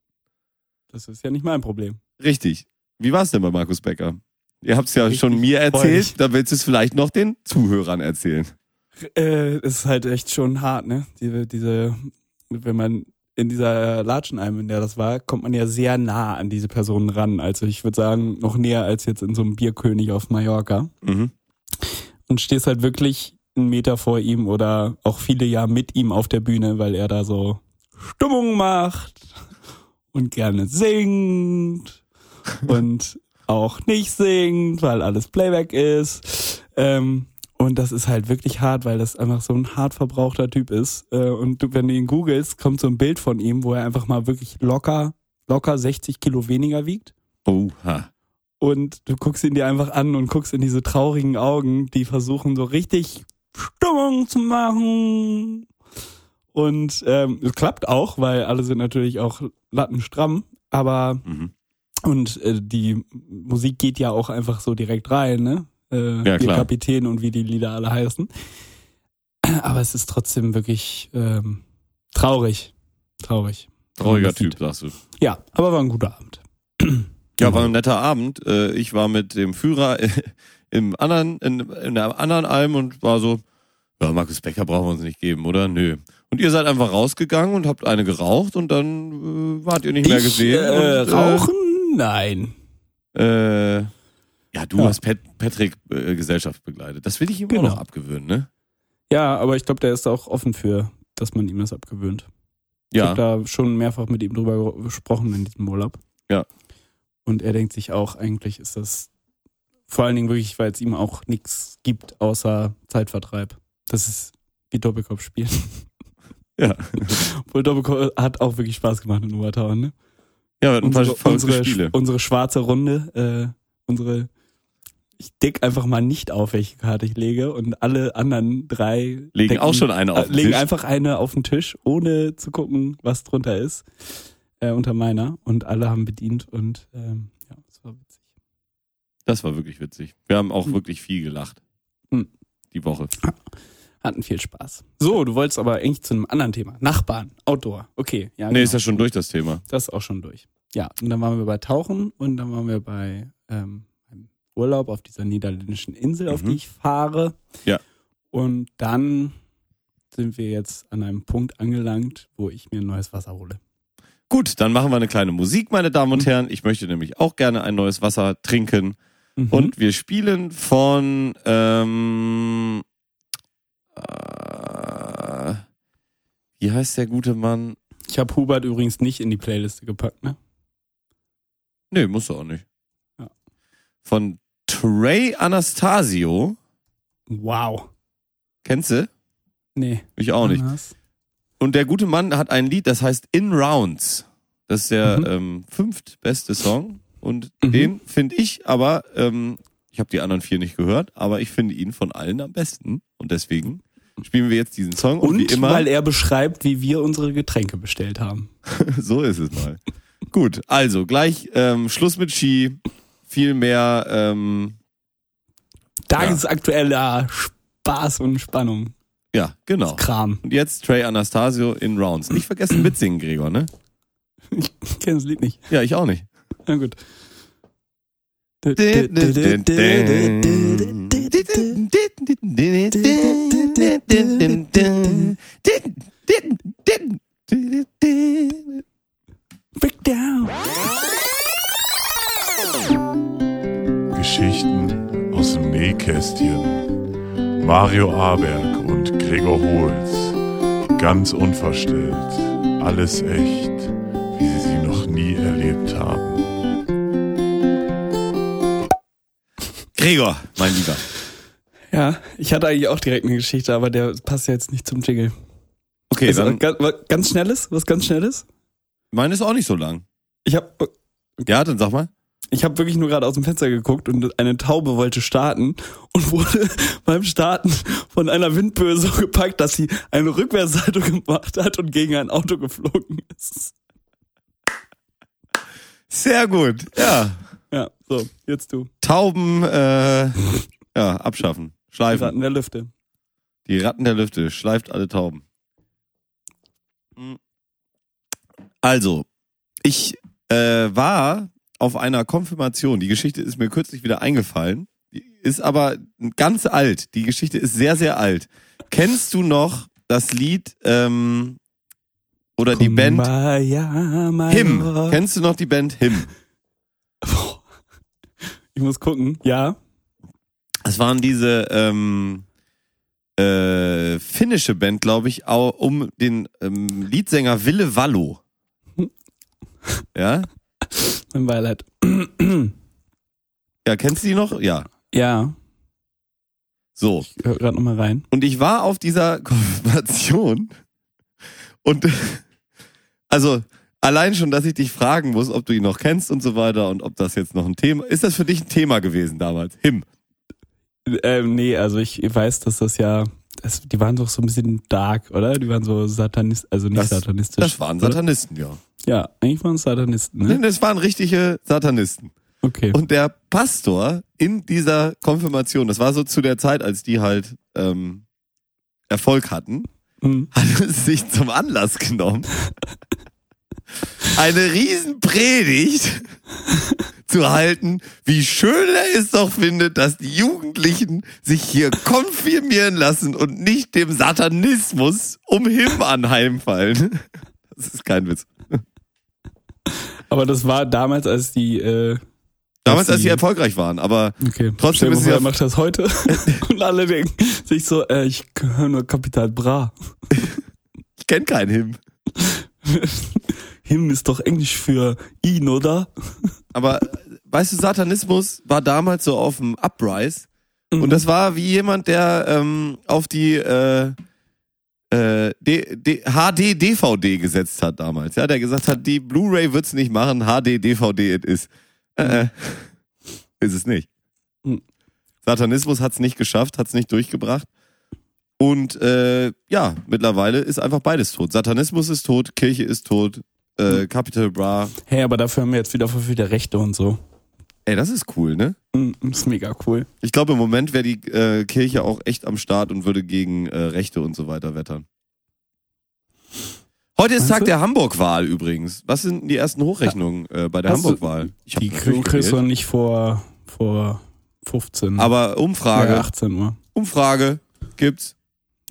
das ist ja nicht mein Problem. Richtig. Wie war es denn bei Markus Becker? Ihr habt es ja Richtig schon mir erzählt, freudig. da willst du es vielleicht noch den Zuhörern erzählen. Äh, es ist halt echt schon hart, ne? Diese, diese, wenn man in dieser Latschenalm, in der das war, kommt man ja sehr nah an diese Personen ran. Also ich würde sagen, noch näher als jetzt in so einem Bierkönig auf Mallorca. Mhm. Und stehst halt wirklich einen Meter vor ihm oder auch viele ja mit ihm auf der Bühne, weil er da so Stimmung macht und gerne singt und auch nicht singt, weil alles Playback ist. Ähm, und das ist halt wirklich hart, weil das einfach so ein hart verbrauchter Typ ist. Äh, und du, wenn du ihn googelst, kommt so ein Bild von ihm, wo er einfach mal wirklich locker, locker 60 Kilo weniger wiegt. Oha. Und du guckst ihn dir einfach an und guckst in diese traurigen Augen, die versuchen so richtig Stimmung zu machen. Und ähm, es klappt auch, weil alle sind natürlich auch lattenstramm, aber Mhm. und äh, die Musik geht ja auch einfach so direkt rein, ne? Äh, Ja, klar. Kapitän und wie die Lieder alle heißen. Aber es ist trotzdem wirklich ähm, traurig. Traurig. Trauriger Typ, sagst du. Ja, aber war ein guter Abend. Ja, war ein netter Abend. Äh, Ich war mit dem Führer im anderen, in, in der anderen Alm und war so, ja, Markus Becker brauchen wir uns nicht geben, oder? Nö. Und ihr seid einfach rausgegangen und habt eine geraucht und dann äh, wart ihr nicht mehr ich, gesehen. Äh, und, rauchen? Nein. Äh, äh, ja, du Ja. hast Pat Patrick äh, Gesellschaft begleitet. Das will ich ihm Genau. auch noch abgewöhnen, ne? Ja, aber ich glaube, der ist auch offen für, dass man ihm das abgewöhnt. Ich Ja. habe da schon mehrfach mit ihm drüber gesprochen in diesem Urlaub. Ja. Und er denkt sich auch, eigentlich ist das vor allen Dingen wirklich, weil es ihm auch nichts gibt außer Zeitvertreib. Das ist wie Doppelkopf spielen. Ja. Obwohl Doppelkopf hat auch wirklich Spaß gemacht in Obertauern, ne? Ja, ein paar Unsere, unsere, Spiele. unsere schwarze Runde, äh, unsere ich deck einfach mal nicht auf, welche Karte ich lege und alle anderen drei Legen decken- auch schon eine auf äh, den legen Tisch. einfach eine auf den Tisch, ohne zu gucken, was drunter ist, äh, unter meiner und alle haben bedient und ähm, ja, das war witzig. Das war wirklich witzig. Wir haben auch Hm. wirklich viel gelacht. Hm. Die Woche. Hatten viel Spaß. So, du wolltest aber eigentlich zu einem anderen Thema. Nachbarn, Outdoor. Okay, ja. Nee, genau. ist ja schon durch das Thema. Das ist auch schon durch. Ja, und dann waren wir bei Tauchen und dann waren wir bei ähm, einem Urlaub auf dieser niederländischen Insel, auf Mhm. die ich fahre. Ja. Und dann sind wir jetzt an einem Punkt angelangt, wo ich mir ein neues Wasser hole. Gut, dann machen wir eine kleine Musik, meine Damen und Herren. Ich möchte nämlich auch gerne ein neues Wasser trinken. Mhm. Und wir spielen von ähm, äh, wie heißt der gute Mann? ich habe Hubert übrigens nicht in die Playliste gepackt, ne? Nee, musst du auch nicht. Ja. Von Trey Anastasio. Wow. Kennst du? Nee. Ich auch nicht. Was? Und der gute Mann hat ein Lied, das heißt In Rounds. Das ist der Mhm. ähm, fünftbeste Song. Und Mhm. den finde ich aber, ähm, ich habe die anderen vier nicht gehört, aber ich finde ihn von allen am besten. Und deswegen spielen wir jetzt diesen Song. Und, Und wie immer, weil er beschreibt, wie wir unsere Getränke bestellt haben. so ist es mal. Gut, also gleich ähm, Schluss mit Ski. Viel mehr, ähm, Tagesaktueller Spaß und Spannung. ja, genau. Kram. Und jetzt Trey Anastasio in Rounds. Nicht vergessen mitsingen, Gregor, ne? Ich kenne das Lied nicht. Ja, ich auch nicht. Na gut. Breakdown. Geschichten aus dem Nähkästchen. Mario Aberg und Gregor Holz. Ganz unverstellt. Alles echt, Gregor, mein Lieber. Ja, ich hatte eigentlich auch direkt eine Geschichte, aber der passt ja jetzt nicht zum Jingle. Okay, Also, dann, ga- was ganz schnelles, was ganz schnelles. meine ist auch nicht so lang. Ich habe Ja, dann sag mal. ich hab wirklich nur gerade aus dem Fenster geguckt und eine Taube wollte starten und wurde beim Starten von einer Windböe so gepackt, dass sie eine Rückwärtssalto gemacht hat und gegen ein Auto geflogen ist. Sehr gut. Ja. Ja, so, jetzt du. Tauben, äh, ja, abschaffen. Schleifen. Ratten der Lüfte. Die Ratten der Lüfte. Schleift alle Tauben. Also, ich äh, war auf einer Konfirmation. Die Geschichte ist mir kürzlich wieder eingefallen. Die ist aber ganz alt. Die Geschichte ist sehr, sehr alt. Kennst du noch das Lied ähm, oder die Band Him? Kennst du noch die Band Him? Ich muss gucken. Ja. Es waren diese ähm, äh, finnische Band, glaube ich, au- um den ähm, Liedsänger Ville Vallo. Ja? Mein Beileid. Ja, kennst du die noch? Ja. Ja. So. Ich hör grad noch mal rein. Und ich war auf dieser Konfirmation und also allein schon, dass ich dich fragen muss, ob du ihn noch kennst und so weiter und ob das jetzt noch ein Thema ist. Das für dich ein Thema gewesen damals? Him. Ähm, nee, also ich weiß, dass das ja, das, die waren doch so ein bisschen dark, oder? Die waren so Satanist, also nicht Das- satanistisch. Das waren oder? Satanisten, ja. Ja, eigentlich waren es Satanisten, ne? Das waren richtige Satanisten. Okay. Und der Pastor in dieser Konfirmation, das war so zu der Zeit, als die halt ähm, Erfolg hatten, Hm. hat es sich zum Anlass genommen, eine Riesenpredigt zu halten, wie schön er es doch findet, dass die Jugendlichen sich hier konfirmieren lassen und nicht dem Satanismus um Him anheimfallen. Das ist kein Witz. Aber das war damals, als die, äh, Damals, als sie erfolgreich waren, aber okay. Trotzdem ist ja- er macht das heute und alle denken sich so, äh, ich höre nur Kapital Bra. ich kenne keinen Him. Him ist doch Englisch für ihn, oder? Aber weißt du, Satanismus war damals so auf dem Uprise. Und das war wie jemand, der ähm, auf die äh, äh, D, D, HD DVD gesetzt hat damals. Ja, der gesagt hat, die Blu-ray wird's nicht machen, HD DVD it is. Äh, äh, ist es nicht. Mhm. Satanismus hat's nicht geschafft, hat's nicht durchgebracht. Und äh, ja, mittlerweile ist einfach beides tot. Satanismus ist tot, Kirche ist tot, äh, Capital Bra. Hey, aber dafür haben wir jetzt wieder voll viele Rechte und so. Ey, das ist cool, ne? Mm, Ist mega cool. Ich glaube, im Moment wäre die äh, Kirche auch echt am Start und würde gegen äh, Rechte und so weiter wettern. Heute ist Meinst Tag du? der Hamburg-Wahl übrigens. Was sind die ersten Hochrechnungen äh, bei der Hamburg-Wahl? Die kriegst du nicht vor, vor 15. Aber Umfrage, ja, 18 Uhr. Umfrage gibt's.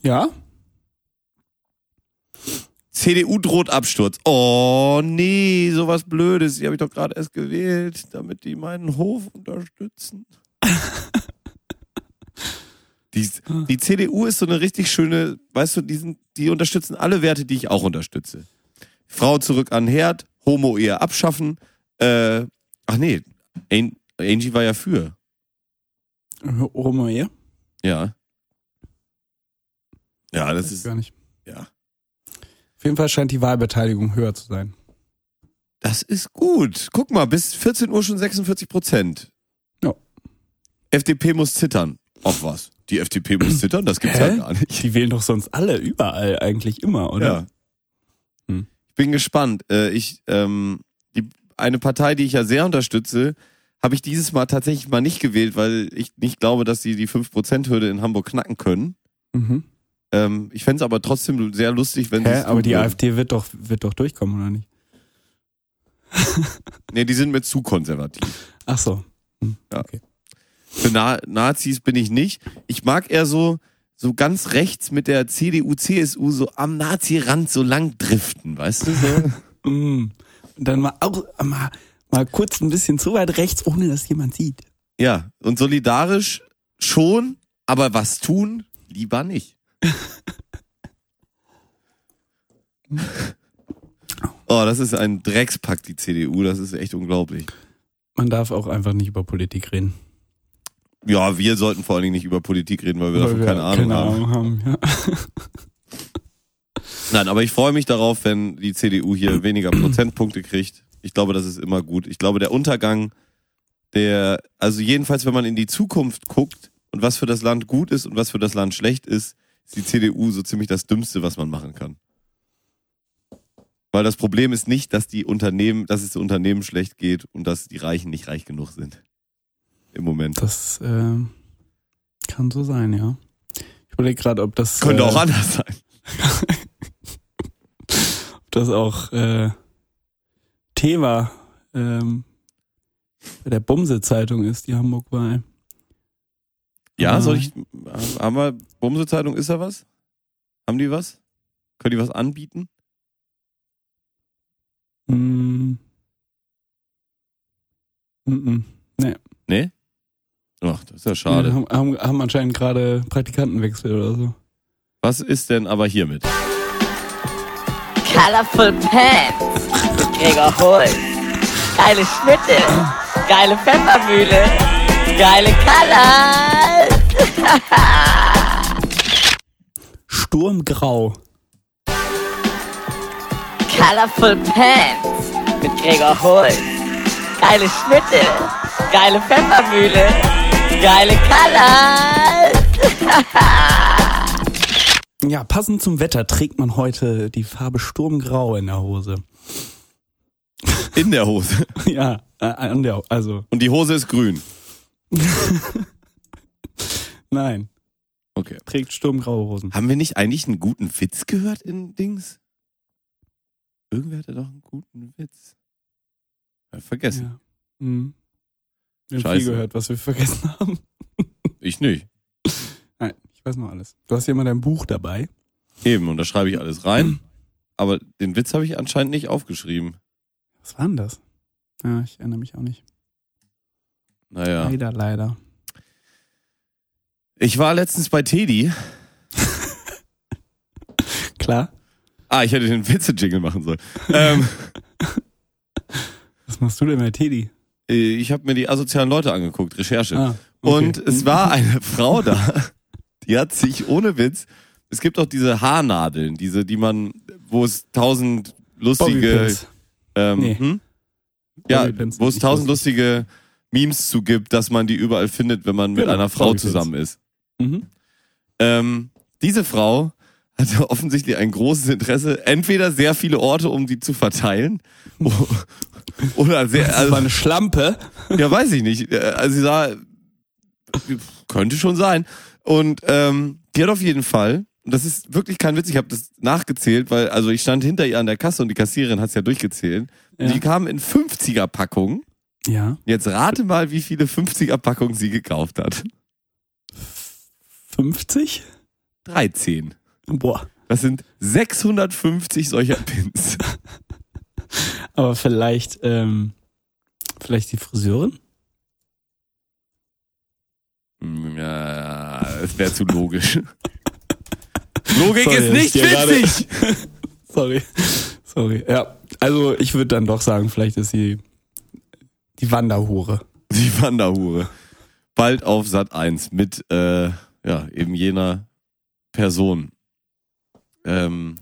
Ja? CDU droht Absturz. Oh nee, sowas Blödes. Die habe ich doch gerade erst gewählt, damit die meinen Hof unterstützen. die, die CDU ist so eine richtig schöne, weißt du, die, sind, die unterstützen alle Werte, die ich auch unterstütze. Frau zurück an Herd, Homo-Ehe abschaffen. Äh, ach nee, An- Angie war ja für. Homo hier? Ja. Ja, das ist, gar nicht. ja. Auf jeden Fall scheint die Wahlbeteiligung höher zu sein. Das ist gut. Guck mal, bis 14 Uhr schon 46 Prozent. Ja. FDP muss zittern. Auf was? Die FDP muss zittern? Das gibt's Hä? ja gar nicht. Die wählen doch sonst alle überall eigentlich immer, oder? Ja. Hm. Ich bin gespannt. Äh, ich, ähm, die, eine Partei, die ich ja sehr unterstütze, habe ich dieses Mal tatsächlich mal nicht gewählt, weil ich nicht glaube, dass sie die 5%-Hürde in Hamburg knacken können. Mhm. Ähm, ich fänd's aber trotzdem sehr lustig, wenn Hä? es Aber die würden. AfD wird doch, wird doch durchkommen, oder nicht? Nee, die sind mir zu konservativ. Ach so. Für Na Nazis bin ich nicht. Ich mag eher so, so ganz rechts mit der CDU, CSU so am Nazi-Rand so lang driften, weißt du so? Mm. Und dann mal auch mal, mal kurz ein bisschen zu weit rechts, ohne dass jemand sieht. ja, und solidarisch schon, aber was tun, lieber nicht. Oh, das ist ein Dreckspack, die CDU, das ist echt unglaublich. Man darf auch einfach nicht über Politik reden. Ja, wir sollten vor allen Dingen nicht über Politik reden, weil wir davon Weil wir keine Ahnung haben. haben. Ja. Nein, aber ich freue mich darauf, wenn die CDU hier weniger Prozentpunkte kriegt. Ich glaube, das ist immer gut. Ich glaube, der Untergang, der, also jedenfalls, wenn man in die Zukunft guckt und was für das Land gut ist und was für das Land schlecht ist, ist die CDU so ziemlich das Dümmste, was man machen kann. Weil das Problem ist nicht, dass die Unternehmen, dass es den Unternehmen schlecht geht und dass die Reichen nicht reich genug sind. Im Moment. Das äh, kann so sein, ja. Ich überlege gerade, ob das Könnte äh, auch anders sein. ob das auch äh, Thema ähm, bei der Bumse-Zeitung ist, die Hamburg-Wahl. Ja, Ah. soll ich, haben wir, Bumse Zeitung, ist da was? Haben die was? Können die was anbieten? Mm. Mm -mm. Nee? Ach, das ist ja schade. Nee, haben, haben, haben anscheinend gerade Praktikantenwechsel oder so. Was ist denn aber hiermit? Colorful Pants Gregor Holz. Geile Schnitte, geile Pfeffermühle, geile Colors. Sturmgrau. Colorful Pants mit Gregor Holz. Geile Schnitte, geile Pfeffermühle, geile Colors. Ja, passend zum Wetter trägt man heute die Farbe Sturmgrau in der Hose. In der Hose. ja, äh, an der, also Und die Hose ist grün. nein, Okay. trägt sturmgraue Hosen. Haben wir nicht eigentlich einen guten Witz gehört in Dings? Irgendwer hatte doch einen guten Witz. Ja, vergessen. Ja. Mhm. Wir haben viel gehört, was wir vergessen haben. Ich nicht. Nein, ich weiß noch alles. Du hast ja immer dein Buch dabei. Eben, und da schreibe ich alles rein. Aber den Witz habe ich anscheinend nicht aufgeschrieben. Was war denn das? Ja, ich erinnere mich auch nicht. Naja. Leider, leider. Ich war letztens bei Teddy. Klar. Ah, ich hätte den Witze-Jingle machen sollen. ähm, Was machst du denn bei Teddy? äh, ich habe mir die asozialen Leute angeguckt, Recherche. Ah, okay. Und es war eine Frau da, die hat sich ohne Witz, es gibt auch diese Haarnadeln, diese, die man, wo es tausend lustige, ähm, Nee. hm? ja, wo es tausend lustig. lustige Memes zu gibt, dass man die überall findet, wenn man mit Genau, einer Frau zusammen ist. Mhm. Ähm, diese Frau hatte offensichtlich ein großes Interesse, entweder sehr viele Orte, um die zu verteilen, oder sehr, Das also, war eine Schlampe. ja, weiß ich nicht. Äh, Also sie sah, könnte schon sein. Und ähm, die hat auf jeden Fall, und das ist wirklich kein Witz, ich habe das nachgezählt, weil also ich stand hinter ihr an der Kasse und die Kassiererin hat's ja durchgezählt. Und Ja. die kamen in 50er Packungen. Ja. Jetzt rate mal, wie viele 50er Packungen sie gekauft hat. 50? 13. Boah. Das sind 650 solcher Pins. Aber vielleicht, ähm, vielleicht die Friseurin? Hm, Ja, es wäre zu logisch. Logik Sorry, ist nicht witzig. Sorry. Sorry. Ja, also ich würde dann doch sagen, vielleicht ist sie die Wanderhure. Die Wanderhure. Bald auf Sat 1 mit äh, ja, eben jener Person. Ähm,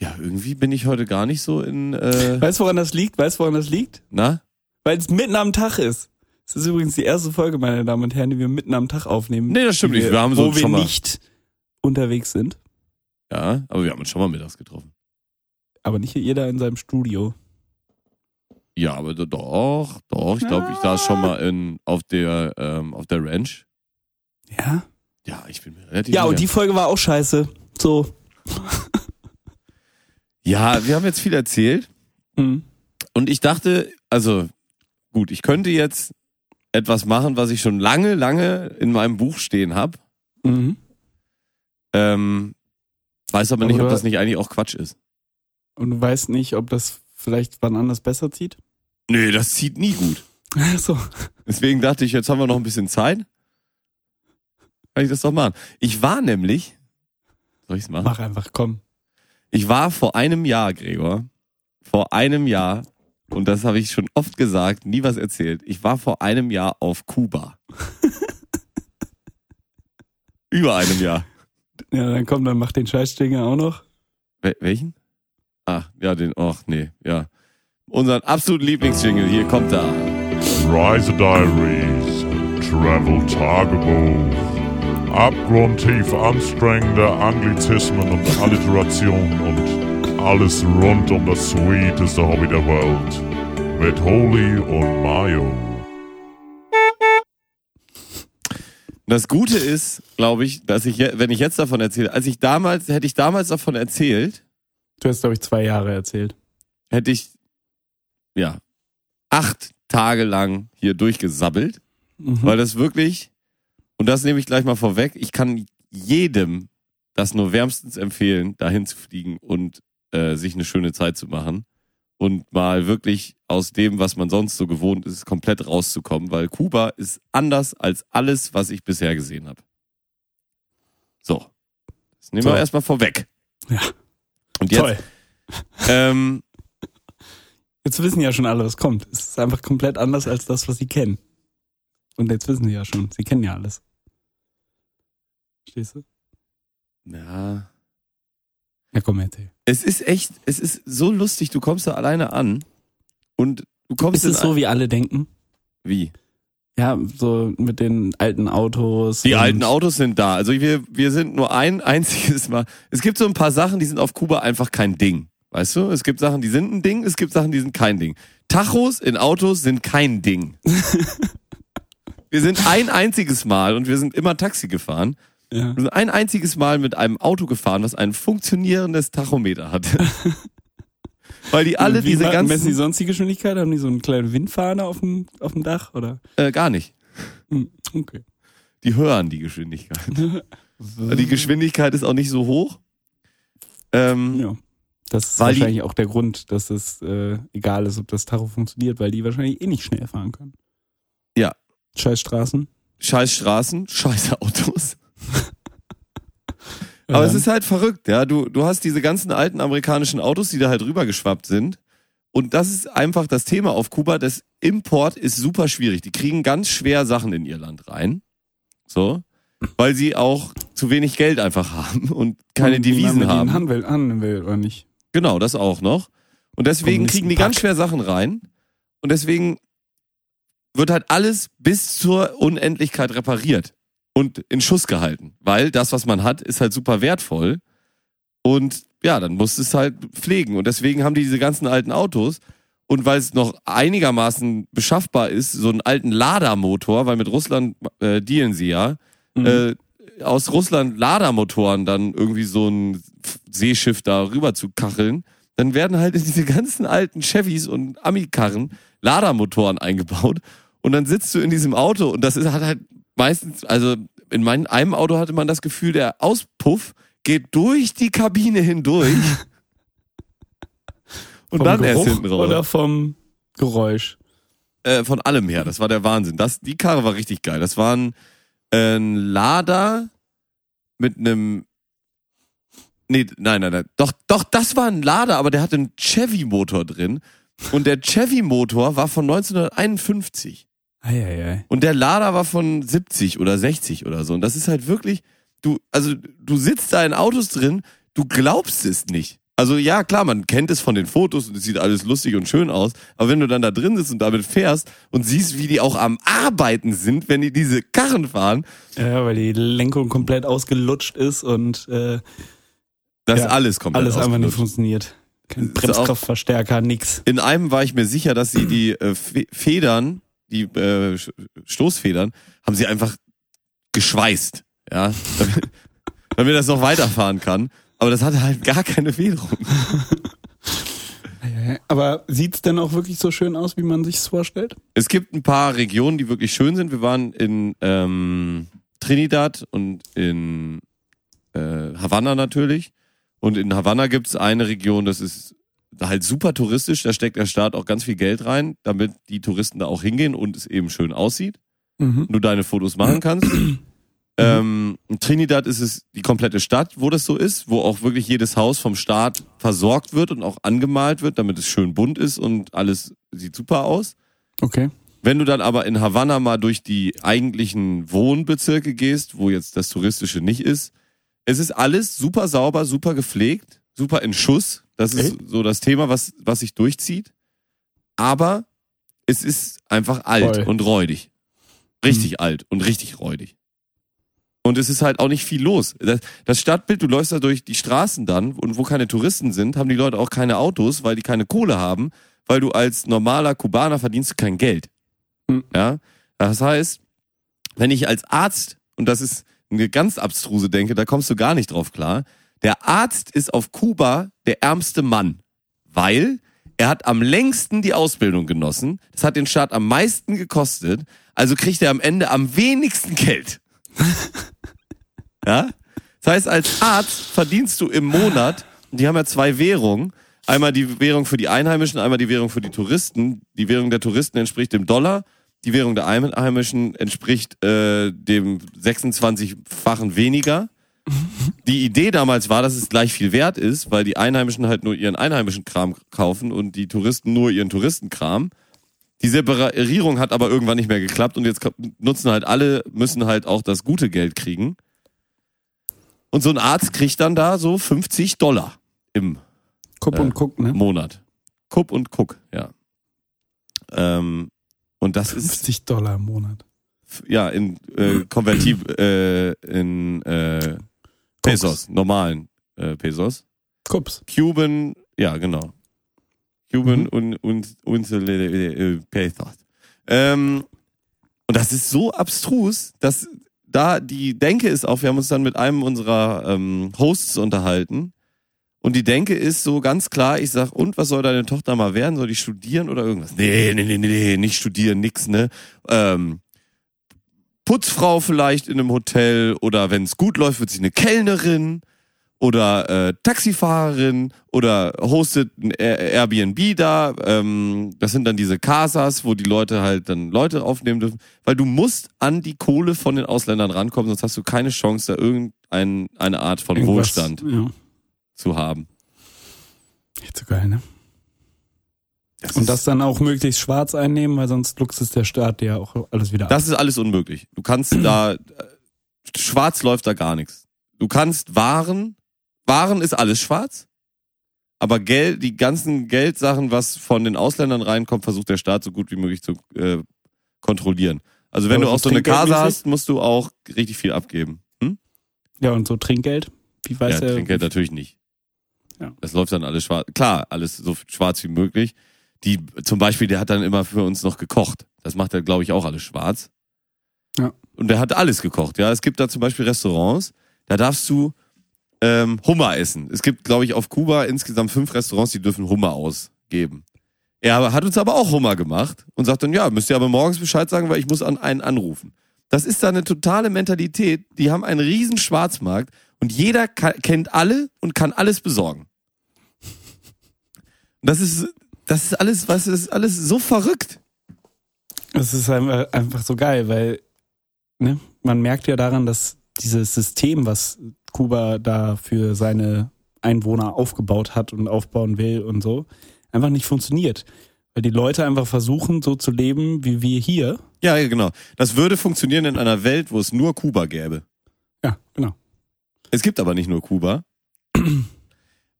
ja, irgendwie bin ich heute gar nicht so in. Äh, Weißt du, woran das liegt? Weißt du, woran das liegt? na? Weil es mitten am Tag ist. Es ist übrigens die erste Folge, meine Damen und Herren, die wir mitten am Tag aufnehmen. Nee, das stimmt nicht. Wir haben so wo wir nicht unterwegs sind. Ja, aber wir haben uns schon mal mittags getroffen. Aber nicht jeder in seinem Studio. Ja, aber do- doch, doch. Ich glaube, ich saß schon mal in, auf der ähm, auf der Ranch. Ja? Ja, ich bin mir relativ Ja, und die. Folge war auch scheiße. So. Ja, wir haben jetzt viel erzählt. Mhm. Und ich dachte, also gut, ich könnte jetzt etwas machen, was ich schon lange, lange in meinem Buch stehen habe. Mhm. Ähm, weiß aber nicht, Aber ob das nicht eigentlich auch Quatsch ist. Und du weißt nicht, ob das vielleicht wann anders besser zieht? Nö, das zieht nie gut. Ach so. Deswegen dachte ich, jetzt haben wir noch ein bisschen Zeit. Kann ich das doch machen. Ich war nämlich, soll ich es machen? Mach einfach, komm. Ich war vor einem Jahr, Gregor, vor einem Jahr, und das habe ich schon oft gesagt, nie was erzählt. Ich war vor einem Jahr auf Kuba. Über einem Jahr. Ja, dann komm, dann mach den Scheißdinger auch noch. Wel welchen? Ach, ja, den, ach nee, ja. Unseren absoluten Lieblingsjingle, hier kommt er. Reise Diaries, Travel Tagebuch, abgrundtief anstrengende Anglizismen und Alliterationen und alles rund um das sweeteste Hobby der Welt mit Holy und Mayo. Das Gute ist, glaube ich, dass ich, wenn ich jetzt davon erzähle, als ich damals, hätte ich damals davon erzählt, Du hast, glaube ich, zwei Jahre erzählt. hätte ich, ja, acht Tage lang hier durchgesabbelt, Mhm. weil das wirklich, und das nehme ich gleich mal vorweg, ich kann jedem das nur wärmstens empfehlen, dahin zu fliegen und äh, sich eine schöne Zeit zu machen und mal wirklich aus dem, was man sonst so gewohnt ist, komplett rauszukommen, weil Kuba ist anders als alles, was ich bisher gesehen habe. So, das nehmen So. wir erstmal vorweg. Ja. Und jetzt, Toll. ähm, Jetzt wissen ja schon alle, was kommt. Es ist einfach komplett anders als das, was sie kennen. Und jetzt wissen sie ja schon. Sie kennen ja alles. Verstehst du? ja, Ja, komm, erzähl. es ist echt, es ist so lustig, du kommst da alleine an und du kommst Ist es so, wie alle denken? wie? Ja, so mit den alten Autos. Die alten Autos sind da. Also wir, wir sind nur ein einziges Mal. Es gibt so ein paar Sachen, die sind auf Kuba einfach kein Ding. Weißt du? Es gibt Sachen, die sind ein Ding, es gibt Sachen, die sind kein Ding. Tachos in Autos sind kein Ding. wir sind ein einziges Mal und wir sind immer Taxi gefahren. Ja. Wir sind ein einziges Mal mit einem Auto gefahren, was ein funktionierendes Tachometer hatte. Weil die alle diese ganzen. Messen die sonst die Geschwindigkeit? Haben die so einen kleinen Windfahne auf dem, auf dem Dach? Oder? Äh, gar nicht. Hm, okay. Die hören die Geschwindigkeit. die Geschwindigkeit ist auch nicht so hoch. Ähm, Ja. Das ist Weil die- wahrscheinlich auch der Grund, dass es äh, egal ist, ob das Tacho funktioniert, weil die wahrscheinlich eh nicht schnell fahren können. Ja. Scheiß Straßen. scheiß Straßen, scheiße Autos. Aber es ist halt verrückt, ja. Du, du hast diese ganzen alten amerikanischen Autos, die da halt rübergeschwappt sind. Und das ist einfach das Thema auf Kuba. Das Import ist super schwierig. Die kriegen ganz schwer Sachen in ihr Land rein. So. Weil sie auch zu wenig Geld einfach haben und keine Und man Devisen ihnen haben. handeln, handeln will, oder nicht? Genau, das auch noch. Und deswegen kriegen die ganz schwer Sachen rein. Und deswegen wird halt alles bis zur Unendlichkeit repariert und in Schuss gehalten. Weil das, was man hat, ist halt super wertvoll. Und ja, dann musst du es halt pflegen. Und deswegen haben die diese ganzen alten Autos. Und weil es noch einigermaßen beschaffbar ist, so einen alten Ladermotor, weil mit Russland äh, dealen sie ja, Mhm. äh, aus Russland Ladermotoren dann irgendwie so ein Seeschiff da rüber zu kacheln, dann werden halt in diese ganzen alten Chevys und Ami-Karren Ladermotoren eingebaut und dann sitzt du in diesem Auto und das ist hat halt meistens, also in meinem, einem Auto hatte man das Gefühl, der Auspuff geht durch die Kabine hindurch und Vom dann erst Geruch hinten raus. Oder vom Geräusch. Äh, von allem her, das war der Wahnsinn. Das, die Karre war richtig geil. Das war ein, äh, ein Lader mit einem Nee, nein, nein, nein. Doch, doch, das war ein Lader, aber der hatte einen Chevy-Motor drin. Und der Chevy-Motor war von 1951. Eieiei. Und der Lader war von 70 oder 60 oder so. Und das ist halt wirklich, du, also du sitzt da in Autos drin, du glaubst es nicht. Also ja, klar, man kennt es von den Fotos und es sieht alles lustig und schön aus. Aber wenn du dann da drin sitzt und damit fährst und siehst, wie die auch am Arbeiten sind, wenn die diese Karren fahren, Ja, weil die Lenkung komplett ausgelutscht ist und äh, das Ja, alles komplett alles einfach nicht funktioniert. Kein Bremskraftverstärker, nix. In einem war ich mir sicher, dass sie die äh, Fe- Federn, die äh, Stoßfedern, haben sie einfach geschweißt. Ja, damit, damit das noch weiterfahren kann. Aber das hatte halt gar keine Federung. Aber sieht's denn auch wirklich so schön aus, wie man sich's vorstellt? Es gibt ein paar Regionen, die wirklich schön sind. Wir waren in ähm, Trinidad und in äh, Havanna natürlich. Und in Havanna gibt's eine Region, das ist halt super touristisch. Da steckt der Staat auch ganz viel Geld rein, damit die Touristen da auch hingehen und es eben schön aussieht. Mhm. du deine Fotos machen kannst. ähm, in Trinidad ist es die komplette Stadt, wo das so ist, wo auch wirklich jedes Haus vom Staat versorgt wird und auch angemalt wird, damit es schön bunt ist und alles sieht super aus. Okay. Wenn du dann aber in Havanna mal durch die eigentlichen Wohnbezirke gehst, wo jetzt das Touristische nicht ist, es ist alles super sauber, super gepflegt, super in Schuss. Das ist Echt? so das Thema, was, was sich durchzieht. Aber es ist einfach alt Voll. und räudig. Richtig alt und richtig räudig. Und es ist halt auch nicht viel los. Das, Stadtbild, du läufst da durch die Straßen dann und wo keine Touristen sind, haben die Leute auch keine Autos, weil die keine Kohle haben, weil du als normaler Kubaner verdienst du kein Geld. Hm. Ja, das heißt, wenn ich als Arzt, und das ist eine ganz abstruse Denke, da kommst du gar nicht drauf klar, der Arzt ist auf Kuba der ärmste Mann, weil er hat am längsten die Ausbildung genossen, das hat den Staat am meisten gekostet, also kriegt er am Ende am wenigsten Geld. ja? Das heißt, als Arzt verdienst du im Monat, die haben ja zwei Währungen, einmal die Währung für die Einheimischen, einmal die Währung für die Touristen. Die Währung der Touristen entspricht dem Dollar, die Währung der Einheimischen entspricht äh, dem 26-fachen weniger. Die Idee damals war, dass es gleich viel wert ist, weil die Einheimischen halt nur ihren einheimischen Kram kaufen und die Touristen nur ihren Touristenkram. Die Separierung hat aber irgendwann nicht mehr geklappt und jetzt nutzen halt alle, müssen halt auch das gute Geld kriegen. Und so ein Arzt kriegt dann da so 50 Dollar im Äh, und guck, ne? Monat. Kupp und Kuck, ja. Ähm, und das ist 50 Dollar im Monat. ja in äh, konvertib äh, in äh, Pesos, normalen äh, Pesos. Kups. Cuban, ja genau. Cuban Mhm. und und und äh, Pesos. Ähm, und das ist so abstrus, dass da die Denke ist auch, wir haben uns dann mit einem unserer ähm, Hosts unterhalten und die Denke ist so ganz klar, ich sag, und was soll deine Tochter mal werden? Soll die studieren oder irgendwas? Nee, nee, nee, nee, nee nicht studieren, nix, ne? Ähm, Putzfrau vielleicht in einem Hotel oder wenn es gut läuft, wird sie eine Kellnerin oder äh, Taxifahrerin oder hostet ein Air- Airbnb da. Ähm, das sind dann diese Casas, wo die Leute halt dann Leute aufnehmen dürfen. Weil du musst an die Kohle von den Ausländern rankommen, sonst hast du keine Chance, da irgendeine eine Art von Irgendwas- Wohlstand Ja. zu haben. Echt so geil, ne? Und das dann auch möglichst schwarz einnehmen, weil sonst luchst der Staat dir auch alles wieder ab. Das ist alles unmöglich. Du kannst da, äh, schwarz läuft da gar nichts. Du kannst Waren, Waren ist alles schwarz, aber Geld, die ganzen Geldsachen, was von den Ausländern reinkommt, versucht der Staat so gut wie möglich zu äh, kontrollieren. Also wenn Aber du auch so eine trinkgeldmäßig? hast, musst du auch richtig viel abgeben. Hm? Ja, und so Trinkgeld? Wie weiß ja, er? Trinkgeld natürlich nicht. Ja. Das läuft dann alles schwarz. Klar, alles so schwarz wie möglich. Die, zum Beispiel, der hat dann immer für uns noch gekocht. Das macht er, glaube ich, auch alles schwarz. Ja. Und der hat alles gekocht. Ja, es gibt da zum Beispiel Restaurants, da darfst du ähm, Hummer essen. Es gibt, glaube ich, auf Kuba insgesamt fünf Restaurants, die dürfen Hummer ausgeben. Er hat uns aber auch Hummer gemacht und sagt dann, ja, müsst ihr aber morgens Bescheid sagen, weil ich muss an einen anrufen. Das ist da eine totale Mentalität. Die haben einen riesen Schwarzmarkt Und jeder kennt alle und kann alles besorgen. Das ist, das ist alles, was ist alles so verrückt. Es ist einfach, einfach so geil, weil ne, man merkt ja daran, dass dieses System, was Kuba da für seine Einwohner aufgebaut hat und aufbauen will und so, einfach nicht funktioniert. Weil die Leute einfach versuchen, so zu leben wie wir hier. Ja, ja, genau. Das würde funktionieren in einer Welt, wo es nur Kuba gäbe. Ja, genau. Es gibt aber nicht nur Kuba.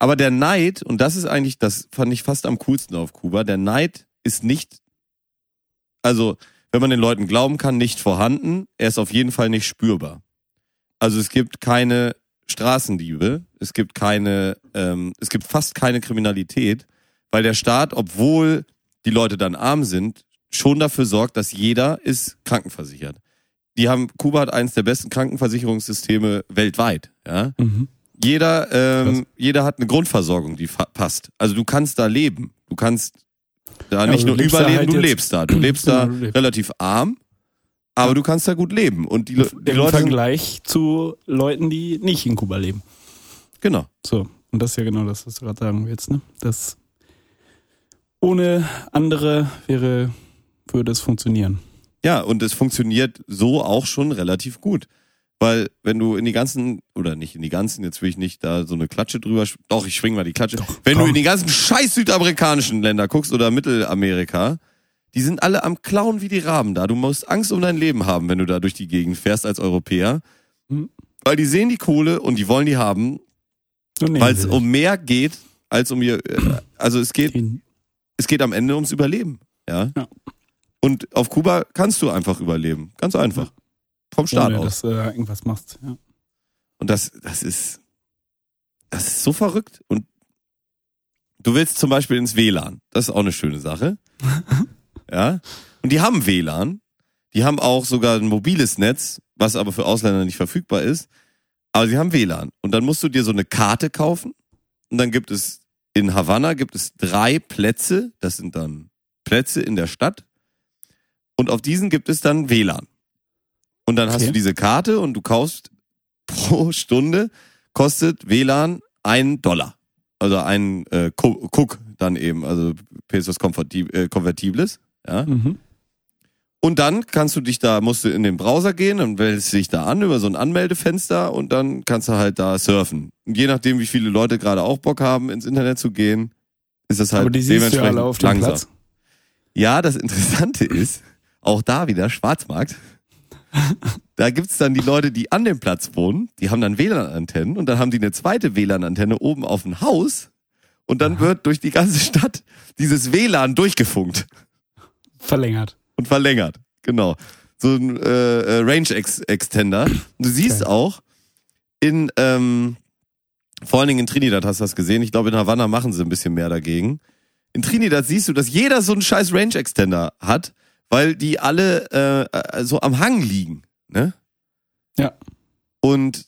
Aber der Neid, und das ist eigentlich, das fand ich fast am coolsten auf Kuba, der Neid ist nicht, also wenn man den Leuten glauben kann, nicht vorhanden. Er ist auf jeden Fall nicht spürbar. Also es gibt keine Straßendiebe, es gibt keine, ähm, es gibt fast keine Kriminalität, weil der Staat, obwohl die Leute dann arm sind, schon dafür sorgt, dass jeder ist krankenversichert. Die haben, Kuba hat eines der besten Krankenversicherungssysteme weltweit, ja. Mhm. Jeder, ähm, jeder hat eine Grundversorgung, die passt. Also du kannst da leben. Du kannst da nicht du nur überleben, halt du lebst da. Du lebst da relativ arm, aber du kannst da gut leben. Und die, die Im Leute sind, Vergleich zu Leuten, die nicht in Kuba leben. genau. So, und das ist ja genau das, was du gerade sagen willst, ne? Das ohne andere wäre, würde es funktionieren. Ja, und es funktioniert so auch schon relativ gut. Weil wenn du in die ganzen, oder nicht in die ganzen, jetzt will ich nicht da so eine Klatsche drüber, doch, ich schwing mal die Klatsche. wenn du komm. in die ganzen scheiß südamerikanischen Länder guckst oder Mittelamerika, die sind alle am Klauen wie die Raben da. Du musst Angst um dein Leben haben, wenn du da durch die Gegend fährst als Europäer. Hm. Weil die sehen die Kohle und die wollen die haben, So weil es um mehr geht, als um ihr, äh, also es geht den. es geht am Ende ums Überleben. Ja. Ja. Und auf Kuba kannst du einfach überleben. Ganz einfach. Vom Staat ohne, aus. dass du da irgendwas machst. Ja. Und das, das ist, das ist so verrückt. Und du willst zum Beispiel ins WLAN. Das ist auch eine schöne Sache. ja. Und die haben WLAN. Die haben auch sogar ein mobiles Netz, was aber für Ausländer nicht verfügbar ist. Aber sie haben WLAN. Und dann musst du dir so eine Karte kaufen. Und dann gibt es in Havanna gibt es drei Plätze. Das sind dann Plätze in der Stadt. Und auf diesen gibt es dann WLAN. Und dann hast Okay. du diese Karte und du kaufst pro Stunde kostet WLAN ein Dollar. Also ein äh, Cook dann eben, also Pesos Konvertib äh, Konvertibles. Ja. Mhm. Und dann kannst du dich da, musst du in den Browser gehen und wählst dich da an über so ein Anmeldefenster und dann kannst du halt da surfen. Und je nachdem, wie viele Leute gerade auch Bock haben, ins Internet zu gehen, ist das halt Aber die siehst du dementsprechend alle auf langsam. Platz. Ja, das Interessante ist, auch da wieder Schwarzmarkt. Da gibt's dann die Leute, die an dem Platz wohnen, die haben dann WLAN-Antennen und dann haben die eine zweite WLAN-Antenne oben auf dem Haus und dann wird durch die ganze Stadt dieses WLAN durchgefunkt Verlängert. und verlängert. Genau. So ein äh, äh, Range-Extender. Und du siehst Okay. auch in, ähm, vor allen Dingen in Trinidad hast du das gesehen. Ich glaube, in Havanna machen sie ein bisschen mehr dagegen. In Trinidad siehst du, dass jeder so einen scheiß Range-Extender hat, weil die alle äh, äh, so am Hang liegen. Ne? Ja. Und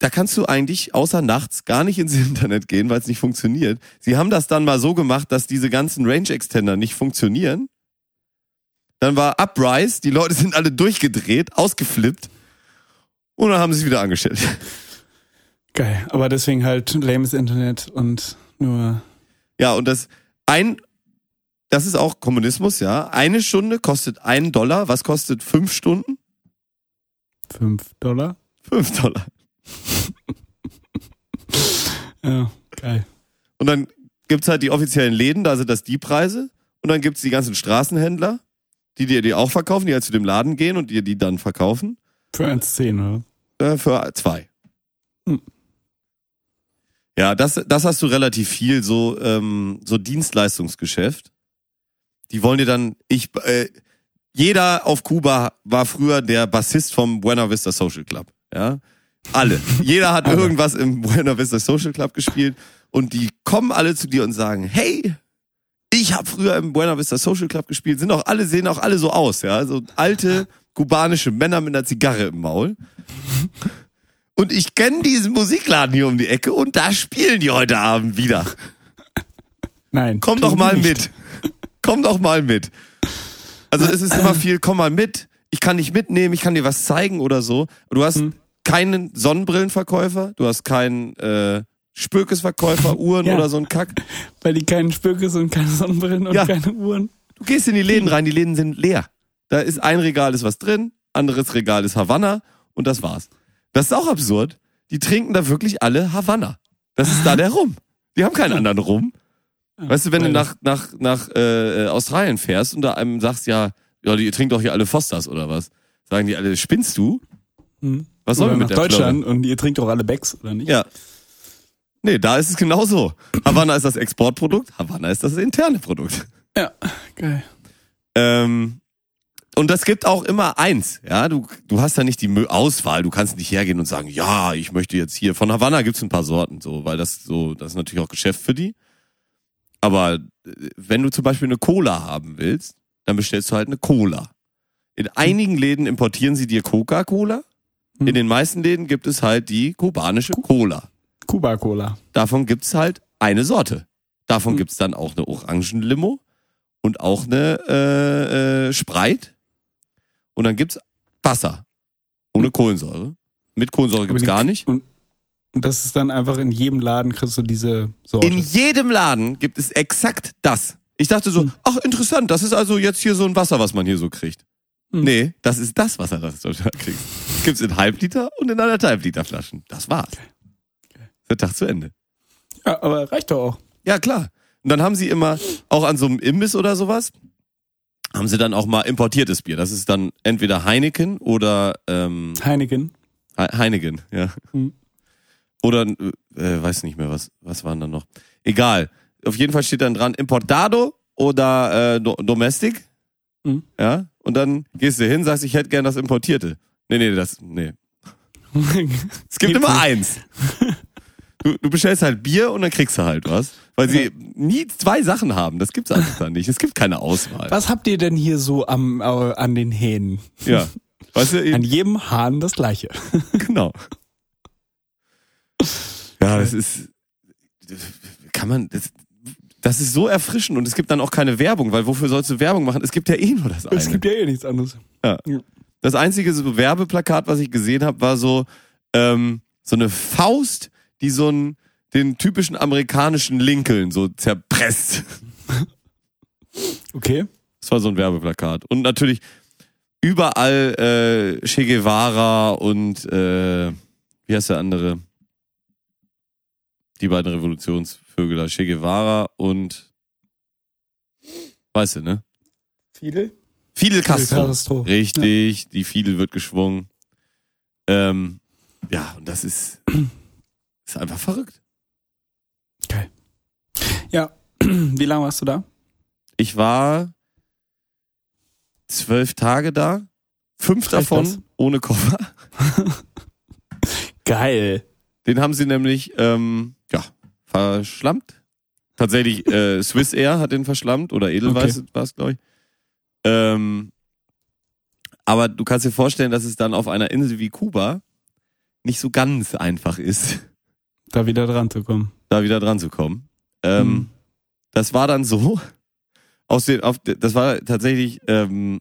da kannst du eigentlich außer nachts gar nicht ins Internet gehen, weil es nicht funktioniert. Sie haben das dann mal so gemacht, dass diese ganzen Range-Extender nicht funktionieren. Dann war Uprise, die Leute sind alle durchgedreht, ausgeflippt. Und dann haben sie es wieder angestellt. Geil. Aber deswegen halt lames Internet und nur Ja, und das ein, das ist auch Kommunismus, ja. Eine Stunde kostet einen Dollar. Was kostet fünf Stunden? 5 Dollar. Fünf Dollar. Ja, geil. Und dann gibt's halt die offiziellen Läden, da sind das die Preise. Und dann gibt's die ganzen Straßenhändler, die dir die auch verkaufen, die halt zu dem Laden gehen und dir die dann verkaufen. Für 1,10, oder? Äh, für zwei. Hm. Ja, das, das hast du relativ viel, so, ähm, so Dienstleistungsgeschäft. Die wollen dir dann, ich, äh, jeder auf Kuba war früher der Bassist vom Buena Vista Social Club. Ja, alle. Jeder hat irgendwas im Buena Vista Social Club gespielt und die kommen alle zu dir und sagen, hey, ich habe früher im Buena Vista Social Club gespielt. Sind auch alle sehen auch alle so aus, ja, so alte kubanische Männer mit einer Zigarre im Maul. Und ich kenne diesen Musikladen hier um die Ecke und da spielen die heute Abend wieder. Nein. Komm doch mal nicht. mit. Komm doch mal mit. Also es ist immer viel, komm mal mit. Ich kann dich mitnehmen, ich kann dir was zeigen oder so. Du hast Hm. keinen Sonnenbrillenverkäufer, du hast keinen äh, Spökesverkäufer, Uhren Ja. oder so ein Kack. Weil die keinen Spökes und keine Sonnenbrillen und Ja. keine Uhren. Du gehst in die Läden rein, die Läden sind leer. Da ist ein Regal ist was drin, anderes Regal ist Havanna und das war's. Das ist auch absurd. Die trinken da wirklich alle Havanna. Das ist da der Rum. Die haben keinen anderen Rum. Weißt du, wenn du nach, nach, nach äh, äh, Australien fährst und da einem sagst, ja, ja, die ihr trinkt doch hier alle Fosters oder was? Sagen die alle, spinnst du? Hm. Was soll Oder mit nach der Deutschland und ihr trinkt doch alle Becks, oder nicht? Ja. Nee, da ist es genauso. Havanna ist das Exportprodukt, Havanna ist das interne Produkt. Ja, geil. Ähm, und das gibt auch immer eins, ja, du, du hast da nicht die Auswahl, du kannst nicht hergehen und sagen, ja, ich möchte jetzt hier, von Havanna gibt's ein paar Sorten, so, weil das so, das ist natürlich auch Geschäft für die. Aber äh, wenn du zum Beispiel eine Cola haben willst, dann bestellst du halt eine Cola. In einigen Läden importieren sie dir Coca-Cola. In den meisten Läden gibt es halt die kubanische Cola. Kuba Cola. Davon gibt's halt eine Sorte. Davon gibt's dann auch eine Orangenlimo und auch eine äh, äh, Sprite. Und dann gibt's Wasser. Ohne Kohlensäure. Mit Kohlensäure gibt's Aber die- gar nicht. Und das ist dann einfach in jedem Laden kriegst du diese Sorte. In jedem Laden gibt es exakt das. Ich dachte so, ach interessant, das ist also jetzt hier so ein Wasser, was man hier so kriegt. Hm. Nee, das ist das Wasser, das du da kriegst. Das gibt's in Halbliter und in anderthalb Liter Flaschen. Das war's. Der Tag zu Ende. ja, aber reicht doch auch. Ja, klar. Und dann haben sie immer, auch an so einem Imbiss oder sowas, haben sie dann auch mal importiertes Bier. Das ist dann entweder Heineken oder ähm, Heineken. He- Heineken, ja. Hm. Oder, äh, weiß nicht mehr, was, was waren dann noch. Egal. Auf jeden Fall steht dann dran Importado oder äh, Do Domestic. Hm. Ja. Und dann gehst du hin, sagst, ich hätte gern das Importierte. Nee, nee, das, nee. Es gibt immer eins. Du, du bestellst halt Bier und dann kriegst du halt was. Weil sie nie zwei Sachen haben. Das gibt's einfach da nicht. Es gibt keine Auswahl. Was habt ihr denn hier so am, äh, an den Hähnen? Ja. Weißt du, An jedem Hahn das gleiche. genau. Ja, das ist. Kann man. Das, das ist so erfrischend und es gibt dann auch keine Werbung, weil wofür sollst du Werbung machen? Es gibt ja eh nur das eine. Es gibt ja eh nichts anderes. Das einzige so Werbeplakat, was ich gesehen habe, war so ähm, so eine Faust, die so einen den typischen amerikanischen Lincoln so zerpresst. Okay. Das war so ein Werbeplakat. Und natürlich überall äh, Che Guevara und äh, wie heißt der andere? Die beiden Revolutionsvögel da. Che Guevara und weißt du, ne? Fidel? Fidel Castro. Castro. Richtig, die Fidel wird geschwungen. Ähm, ja, und das ist, ist einfach verrückt. Geil. Ja. Wie lange warst du da? Ich war zwölf Tage da, fünf Reicht davon das? ohne Koffer. Geil. Den haben sie nämlich, ähm, ja, verschlammt. Tatsächlich, äh, Swiss Air hat den verschlammt oder Edelweiß war es, glaube ich. Ähm, aber du kannst dir vorstellen, dass es dann auf einer Insel wie Kuba nicht so ganz einfach ist, Da wieder dran zu kommen. da wieder dran zu kommen. Ähm, Hm. Das war dann so, aus den, auf, das war tatsächlich, ähm,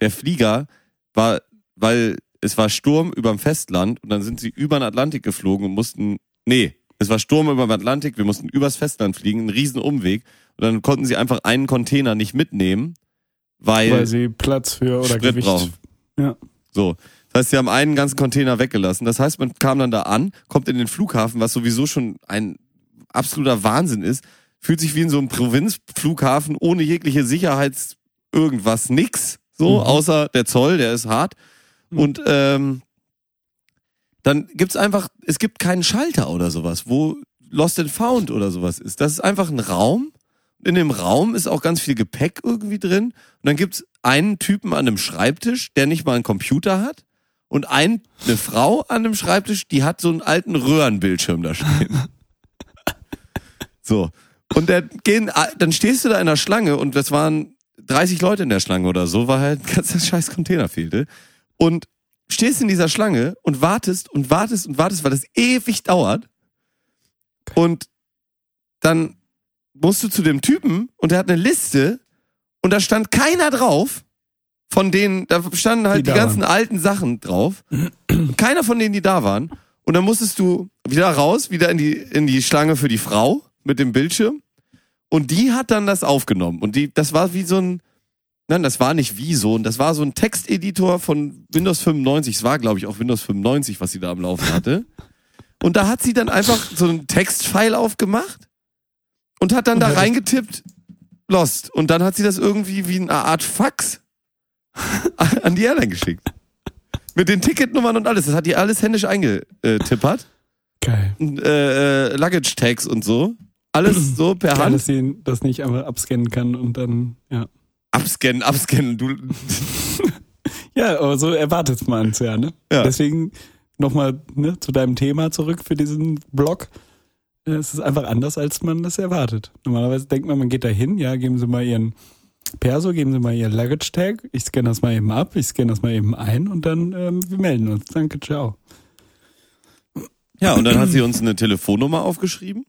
der Flieger war, weil es war Sturm überm Festland und dann sind sie über den Atlantik geflogen und mussten, nee, es war Sturm über dem Atlantik, wir mussten übers Festland fliegen, einen riesen Umweg und dann konnten sie einfach einen Container nicht mitnehmen, weil, Weil sie Platz für oder Sprit Gewicht. brauchen. Ja. so. Das heißt, sie haben einen ganzen Container weggelassen. Das heißt, man kam dann da an, kommt in den Flughafen, was sowieso schon ein absoluter Wahnsinn ist, fühlt sich wie in so einem Provinzflughafen ohne jegliche Sicherheits irgendwas nix, so, Mhm. außer der Zoll, der ist hart. Und ähm, dann gibt's einfach, es gibt keinen Schalter oder sowas, wo Lost and Found oder sowas ist. Das ist einfach ein Raum. In dem Raum ist auch ganz viel Gepäck irgendwie drin. Und dann gibt's einen Typen an einem Schreibtisch, der nicht mal einen Computer hat. Und ein, eine Frau an einem Schreibtisch, die hat so einen alten Röhrenbildschirm da stehen. so. Und der gehen, dann stehst du da in der Schlange und das waren 30 Leute in der Schlange oder so, weil halt ganz das scheiß Container fehlte. Und stehst in dieser Schlange und wartest und wartest und wartest, weil das ewig dauert. Und dann musst du zu dem Typen und der hat eine Liste und da stand keiner drauf. Von denen, da standen halt Die die, ganzen alten Sachen drauf. Keiner von denen, die da waren. Und dann musstest du wieder raus, wieder in die, in die Schlange für die Frau mit dem Bildschirm. Und die hat dann das aufgenommen. Und die, das war wie so ein, nein, das war nicht wie so, das war so ein Texteditor von Windows 95. Es war, glaube ich, auch Windows 95, was sie da am Laufen hatte. Und da hat sie dann einfach so einen Textfile aufgemacht und hat dann da reingetippt, Lost. Und dann hat sie das irgendwie wie eine Art Fax an die Airline geschickt. Mit den Ticketnummern und alles. Das hat die alles händisch eingetippert. Geil. Äh, äh, Luggage Tags und so. Alles so per Geil, Hand. dass sie das nicht einfach abscannen kann und dann, ja. Abscannen, abscannen. Du, Ja, aber so erwartet man es ja, ne? Ja. Deswegen nochmal ne, zu deinem Thema zurück für diesen Blog. Äh, Es ist einfach anders, als man das erwartet. Normalerweise denkt man, man geht da hin, ja, geben Sie mal Ihren Perso, geben Sie mal Ihr Luggage Tag, ich scanne das mal eben ab, ich scanne das mal eben ein und dann ähm, wir melden uns. Danke, ciao. ja, und dann hat sie uns eine Telefonnummer aufgeschrieben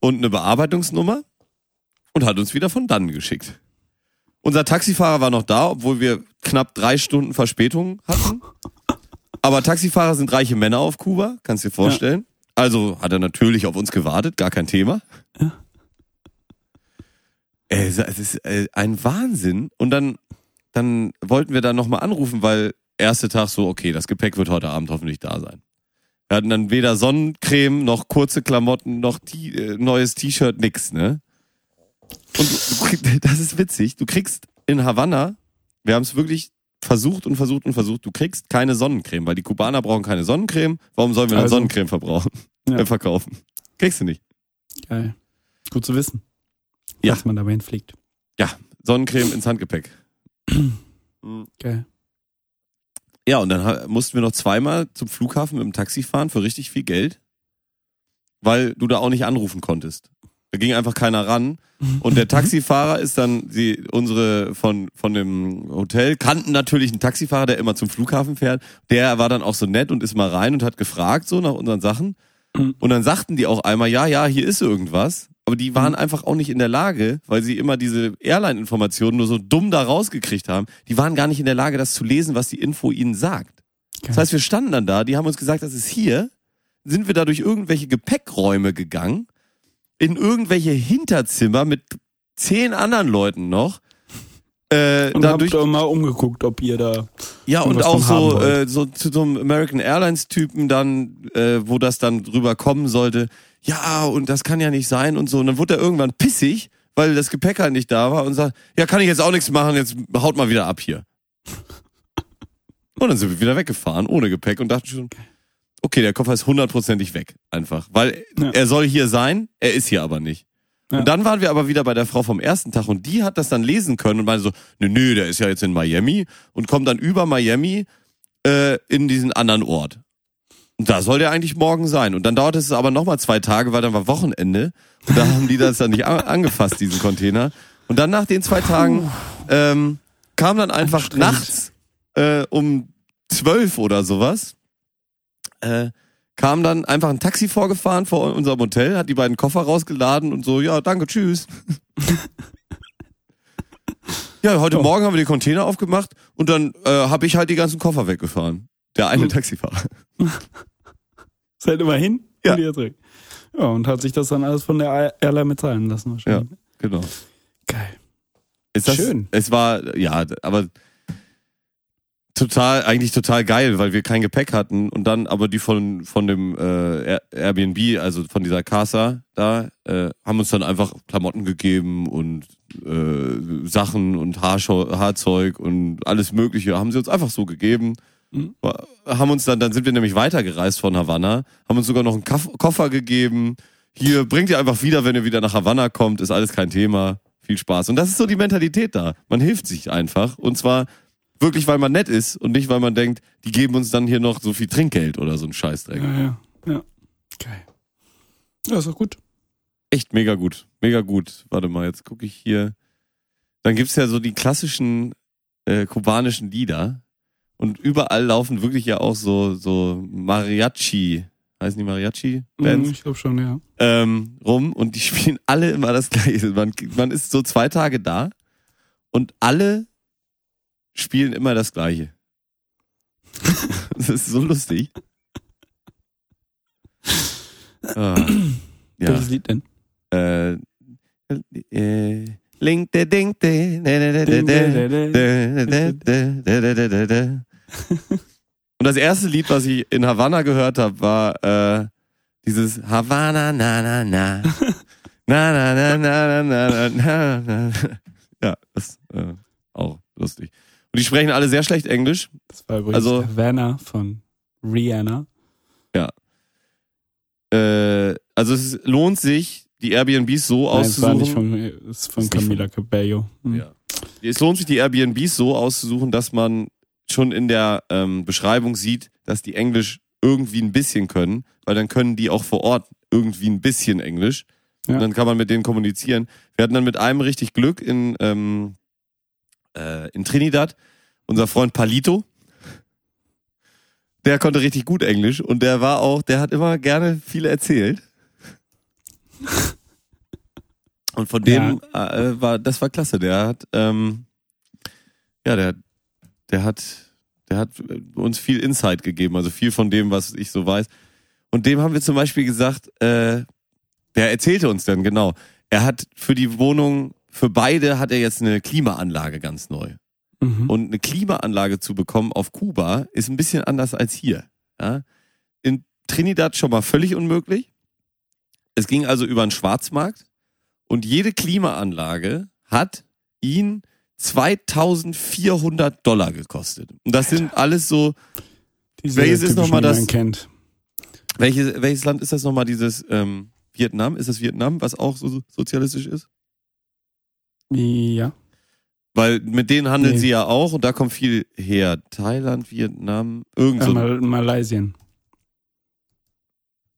und eine Bearbeitungsnummer und hat uns wieder von dann geschickt. Unser Taxifahrer war noch da, obwohl wir knapp drei Stunden Verspätung hatten. Aber Taxifahrer sind reiche Männer auf Kuba, kannst dir vorstellen. Also hat er natürlich auf uns gewartet, gar kein Thema. Äh, Es ist äh, ein Wahnsinn. Und dann, dann wollten wir da nochmal anrufen, weil erste Tag so, okay, das Gepäck wird heute Abend hoffentlich da sein. Wir hatten dann weder Sonnencreme, noch kurze Klamotten, noch T äh, neues T-Shirt, nix, ne? Und du, das ist witzig. Du kriegst in Havanna, wir haben es wirklich versucht und versucht und versucht, du kriegst keine Sonnencreme, weil die Kubaner brauchen keine Sonnencreme. Warum sollen wir dann Also- Sonnencreme verbrauchen? Ja. Äh, verkaufen? Kriegst du nicht. Geil. Gut zu wissen, Ja. dass man dabei hinfliegt. Ja, Sonnencreme ins Handgepäck. Geil. Ja, und dann mussten wir noch zweimal zum Flughafen mit dem Taxi fahren für richtig viel Geld, weil du da auch nicht anrufen konntest. Da ging einfach keiner ran. Und der Taxifahrer ist dann, die, unsere von, von dem Hotel kannten natürlich einen Taxifahrer, der immer zum Flughafen fährt. Der war dann auch so nett und ist mal rein und hat gefragt, so nach unseren Sachen. Und dann sagten die auch einmal, ja, ja, hier ist irgendwas. Aber die waren einfach auch nicht in der Lage, weil sie immer diese Airline-Informationen nur so dumm da rausgekriegt haben. Die waren gar nicht in der Lage, das zu lesen, was die Info ihnen sagt. Das heißt, wir standen dann da, die haben uns gesagt, das ist hier. Sind wir da durch irgendwelche Gepäckräume gegangen, in irgendwelche Hinterzimmer mit zehn anderen Leuten noch. Äh, Und dadurch, habt ihr mal umgeguckt, ob ihr da ja, und auch so, äh, so zu so einem American Airlines Typen dann, äh, wo das dann drüber kommen sollte. Ja, und das kann ja nicht sein und so. Und dann wurde er irgendwann pissig, weil das Gepäck halt nicht da war und sagt, ja, kann ich jetzt auch nichts machen, jetzt haut mal wieder ab hier. Und dann sind wir wieder weggefahren, ohne Gepäck und dachten schon, okay, der Koffer ist hundertprozentig weg, einfach. Weil Ja. er soll hier sein, er ist hier aber nicht. Ja. Und dann waren wir aber wieder bei der Frau vom ersten Tag und die hat das dann lesen können und meinte so, nö, nö, der ist ja jetzt in Miami und kommt dann über Miami äh, in diesen anderen Ort. Und da soll der eigentlich morgen sein. Und dann dauerte es aber nochmal zwei Tage, weil dann war Wochenende. Und da haben die das dann nicht angefasst, diesen Container. Und dann nach den zwei Tagen ähm, kam dann einfach nachts äh, um zwölf oder sowas, äh, kam dann einfach ein Taxi vorgefahren vor unserem Hotel, hat die beiden Koffer rausgeladen und so, ja, danke, tschüss. ja, heute Oh. Morgen haben wir den Container aufgemacht und dann äh, habe ich halt die ganzen Koffer weggefahren. Der eine Taxifahrer. seid immer hin Ja. und wieder zurück. Ja, und hat sich das dann alles von der Airline bezahlen lassen wahrscheinlich. Genau. Geil. Ist das, Schön. Es war, ja, aber total, eigentlich total geil, weil wir kein Gepäck hatten und dann aber die von, von dem äh, Air- Airbnb, also von dieser Casa da, äh, haben uns dann einfach Klamotten gegeben und äh, Sachen und Haarschau Haarzeug und alles mögliche, haben sie uns einfach so gegeben. Mhm. Haben uns dann, dann sind wir nämlich weitergereist von Havanna, haben uns sogar noch einen Kaff Koffer gegeben. Hier, bringt ihr einfach wieder, wenn ihr wieder nach Havanna kommt, ist alles kein Thema. Viel Spaß. Und das ist so die Mentalität da. Man hilft sich einfach. Und zwar wirklich, weil man nett ist und nicht, weil man denkt, die geben uns dann hier noch so viel Trinkgeld oder so ein Scheißdreck. Ja, ja, ja. Geil. Ja, ist doch gut. Echt mega gut. Mega gut. Warte mal, jetzt gucke ich hier. Dann gibt's ja so die klassischen äh, kubanischen Lieder. Und überall laufen wirklich ja auch so, so Mariachi, heißen die Mariachi-Bands? Mhm, ich glaube schon, ja. ähm, rum und die spielen alle immer das Gleiche. Man, man ist so zwei Tage da und alle spielen immer das Gleiche. das ist so lustig. Ah, ja. Welches Lied denn? Äh, äh, Link de ding de. Und das erste Lied, was ich in Havanna gehört habe, war äh, dieses Havanna na na na. Na na na na na na na na. Ja, das äh, auch lustig. Und die sprechen alle sehr schlecht Englisch. Das war übrigens Also- Havana von Rihanna. Äh, also es lohnt sich, die Airbnbs so Nein, es war auszusuchen. nicht von, ist von Ist Camila Cabello. Hm. Ja. Es lohnt sich, die Airbnbs so auszusuchen, dass man schon in der ähm, Beschreibung sieht, dass die Englisch irgendwie ein bisschen können, weil dann können die auch vor Ort irgendwie ein bisschen Englisch. Ja. Und dann kann man mit denen kommunizieren. Wir hatten dann mit einem richtig Glück in, ähm, äh, in Trinidad. Unser Freund Palito, der konnte richtig gut Englisch und der war auch, der hat immer gerne viel erzählt. Und von dem äh, war, das war klasse. Der hat, ähm, ja, der, der hat, der hat uns viel Insight gegeben, also viel von dem, was ich so weiß. Und dem haben wir zum Beispiel gesagt, äh, der erzählte uns dann genau. Er hat für die Wohnung, für beide hat er jetzt eine Klimaanlage ganz neu. Mhm. Und eine Klimaanlage zu bekommen auf Kuba ist ein bisschen anders als hier. Ja? In Trinidad schon mal völlig unmöglich. Es ging also über einen Schwarzmarkt und jede Klimaanlage hat ihn 2400 Dollar gekostet. Und das sind alles so, Diese welches ist typischen, noch mal die das- kennt. welches, welches Land ist das nochmal dieses ähm, Vietnam? Ist das Vietnam, was auch so sozialistisch ist? Ja. Weil mit denen handeln Nee. sie ja auch und da kommt viel her. Thailand, Vietnam, irgend Äh. Mal Malaysien.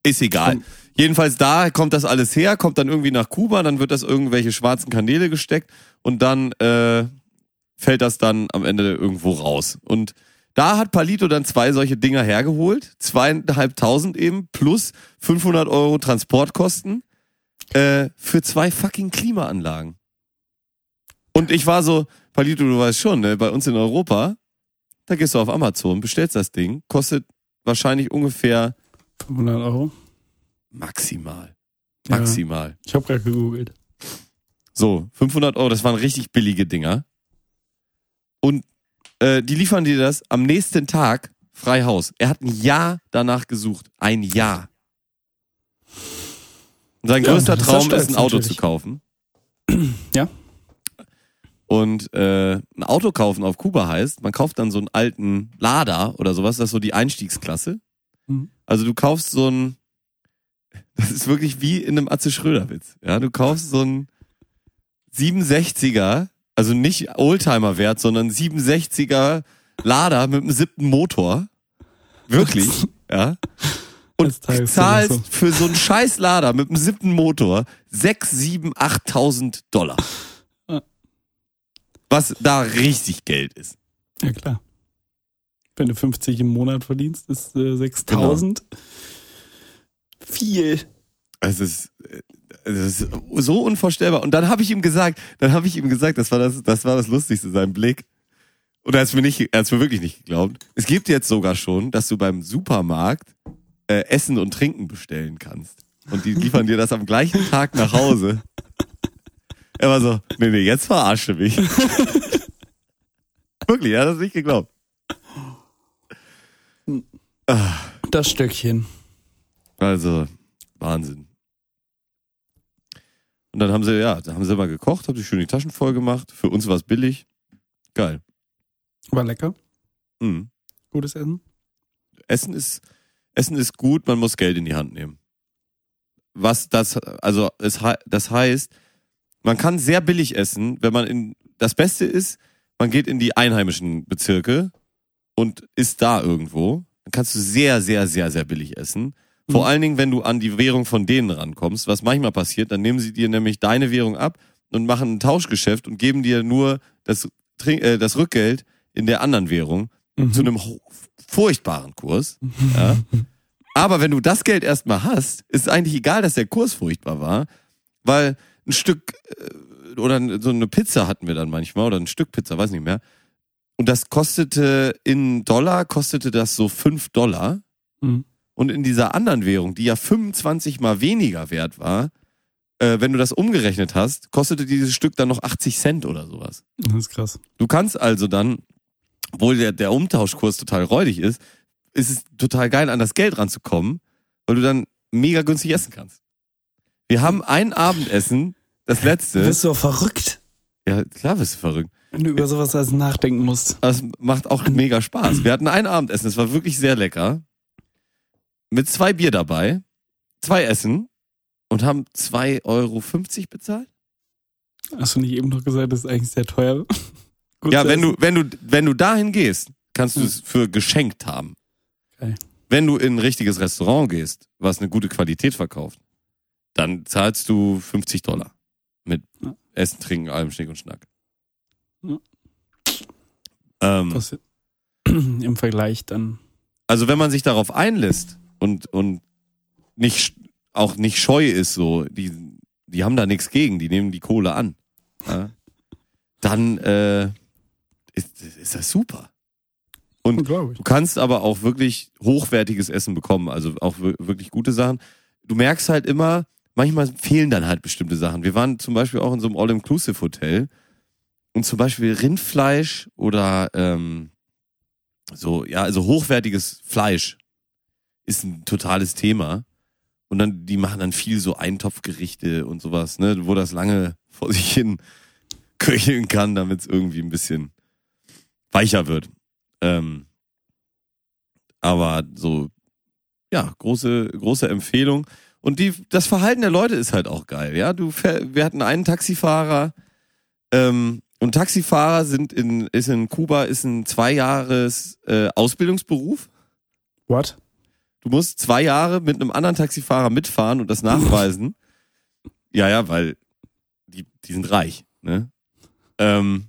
Ist egal. Komm. Jedenfalls da kommt das alles her, kommt dann irgendwie nach Kuba, dann wird das irgendwelche schwarzen Kanäle gesteckt und dann äh, fällt das dann am Ende irgendwo raus. Und da hat Palito dann zwei solche Dinger hergeholt, zweieinhalbtausend eben, plus 500 Euro Transportkosten äh, für zwei fucking Klimaanlagen. Und ich war so, Palito, du weißt schon, ne, bei uns in Europa, da gehst du auf Amazon, bestellst das Ding, kostet wahrscheinlich ungefähr 500 Euro. Maximal. Ja. Maximal. Ich habe gerade gegoogelt. So, 500 Euro, das waren richtig billige Dinger. Und äh, die liefern dir das am nächsten Tag frei Haus. Er hat ein Jahr danach gesucht. Ein Jahr. Und sein Ja, größter ist Traum ist, ein Auto natürlich. zu kaufen. Ja. Und äh, ein Auto kaufen auf Kuba heißt, man kauft dann so einen alten Lada oder sowas, das ist so die Einstiegsklasse. Mhm. Also du kaufst so ein, das ist wirklich wie in einem Atze Schröder Witz. Ja, du kaufst so ein 67er, also nicht Oldtimer Wert, sondern 67er Lada mit einem siebten Motor. Wirklich, ja. Und zahlst so. für so einen scheiß Lader mit einem siebten Motor 6, 7, 8.000 Dollar. Was da richtig Geld ist. Ja, klar. Wenn du 50 im Monat verdienst, ist äh, 6000. Genau. Viel. Es ist, äh, es ist so unvorstellbar. Und dann habe ich ihm gesagt, dann habe ich ihm gesagt, das war das, das war das Lustigste, sein Blick. Und er hat mir nicht, er hat mir wirklich nicht geglaubt. Es gibt jetzt sogar schon, dass du beim Supermarkt äh, Essen und Trinken bestellen kannst. Und die liefern dir das am gleichen Tag nach Hause. Er war so, nee, nee, jetzt verarsche mich. wirklich, er hat das nicht geglaubt. Das Stöckchen. Also, Wahnsinn. Und dann haben sie, ja, da haben sie mal gekocht, haben sich schön die Taschen voll gemacht. Für uns war es billig. Geil. War lecker. Mhm. Gutes Essen. Essen ist, Essen ist gut, man muss Geld in die Hand nehmen. Was das, also, es, das heißt, man kann sehr billig essen, wenn man in, das Beste ist, man geht in die einheimischen Bezirke und isst da irgendwo. Dann kannst du sehr, sehr, sehr, sehr billig essen. Vor Mhm. allen Dingen, wenn du an die Währung von denen rankommst, was manchmal passiert, dann nehmen sie dir nämlich deine Währung ab und machen ein Tauschgeschäft und geben dir nur das, Trink- äh, das Rückgeld in der anderen Währung Mhm. zu einem furchtbaren Kurs. Ja. Aber wenn du das Geld erstmal hast, ist es eigentlich egal, dass der Kurs furchtbar war, weil ein Stück äh, oder so eine Pizza hatten wir dann manchmal oder ein Stück Pizza, weiß nicht mehr, Und das kostete in Dollar, kostete das so 5 Dollar. Mhm. Und in dieser anderen Währung, die ja 25 mal weniger wert war, äh, wenn du das umgerechnet hast, kostete dieses Stück dann noch 80 Cent oder sowas. Das ist krass. Du kannst also dann, obwohl der, der Umtauschkurs total räudig ist, ist es total geil, an das Geld ranzukommen, weil du dann mega günstig essen kannst. Wir haben ein Abendessen, das letzte. Bist du auch verrückt, Ja, klar bist du verrückt. wenn du über sowas als nachdenken musst. Das macht auch mega Spaß. Wir hatten ein Abendessen, das war wirklich sehr lecker. Mit zwei Bier dabei, zwei Essen und haben 2,50 Euro bezahlt. Hast du nicht eben noch gesagt, das ist eigentlich sehr teuer? Gut Ja, wenn du, wenn du, wenn du dahin gehst, kannst du es für geschenkt haben. Geil. Wenn du in ein richtiges Restaurant gehst, was eine gute Qualität verkauft, dann zahlst du 50 Dollar. Mit Ja. Essen, Trinken, allem Schnick und Schnack. Ja. Ähm, Was im Vergleich dann. also wenn man sich darauf einlässt und, und nicht, auch nicht scheu ist, so, die, die haben da nichts gegen, die nehmen die Kohle an, ja, dann äh, ist, ist das super. Und du kannst aber auch wirklich hochwertiges Essen bekommen, also auch wir- wirklich gute Sachen. Du merkst halt immer, manchmal fehlen dann halt bestimmte Sachen. Wir waren zum Beispiel auch in so einem All-Inclusive-Hotel und zum Beispiel Rindfleisch oder ähm, so, ja, also hochwertiges Fleisch ist ein totales Thema. Und dann, die machen dann viel so Eintopfgerichte und sowas, ne, wo das lange vor sich hin köcheln kann, damit es irgendwie ein bisschen weicher wird. Ähm, aber so, ja, große, große Empfehlung. Und die, das Verhalten der Leute ist halt auch geil, ja. Du, wir hatten einen Taxifahrer, ähm, und Taxifahrer sind in, ist in Kuba, ist ein zwei Jahres äh, Ausbildungsberuf. What? Du musst zwei Jahre mit einem anderen Taxifahrer mitfahren und das nachweisen. ja, ja, weil die, die sind reich, ne? Ähm,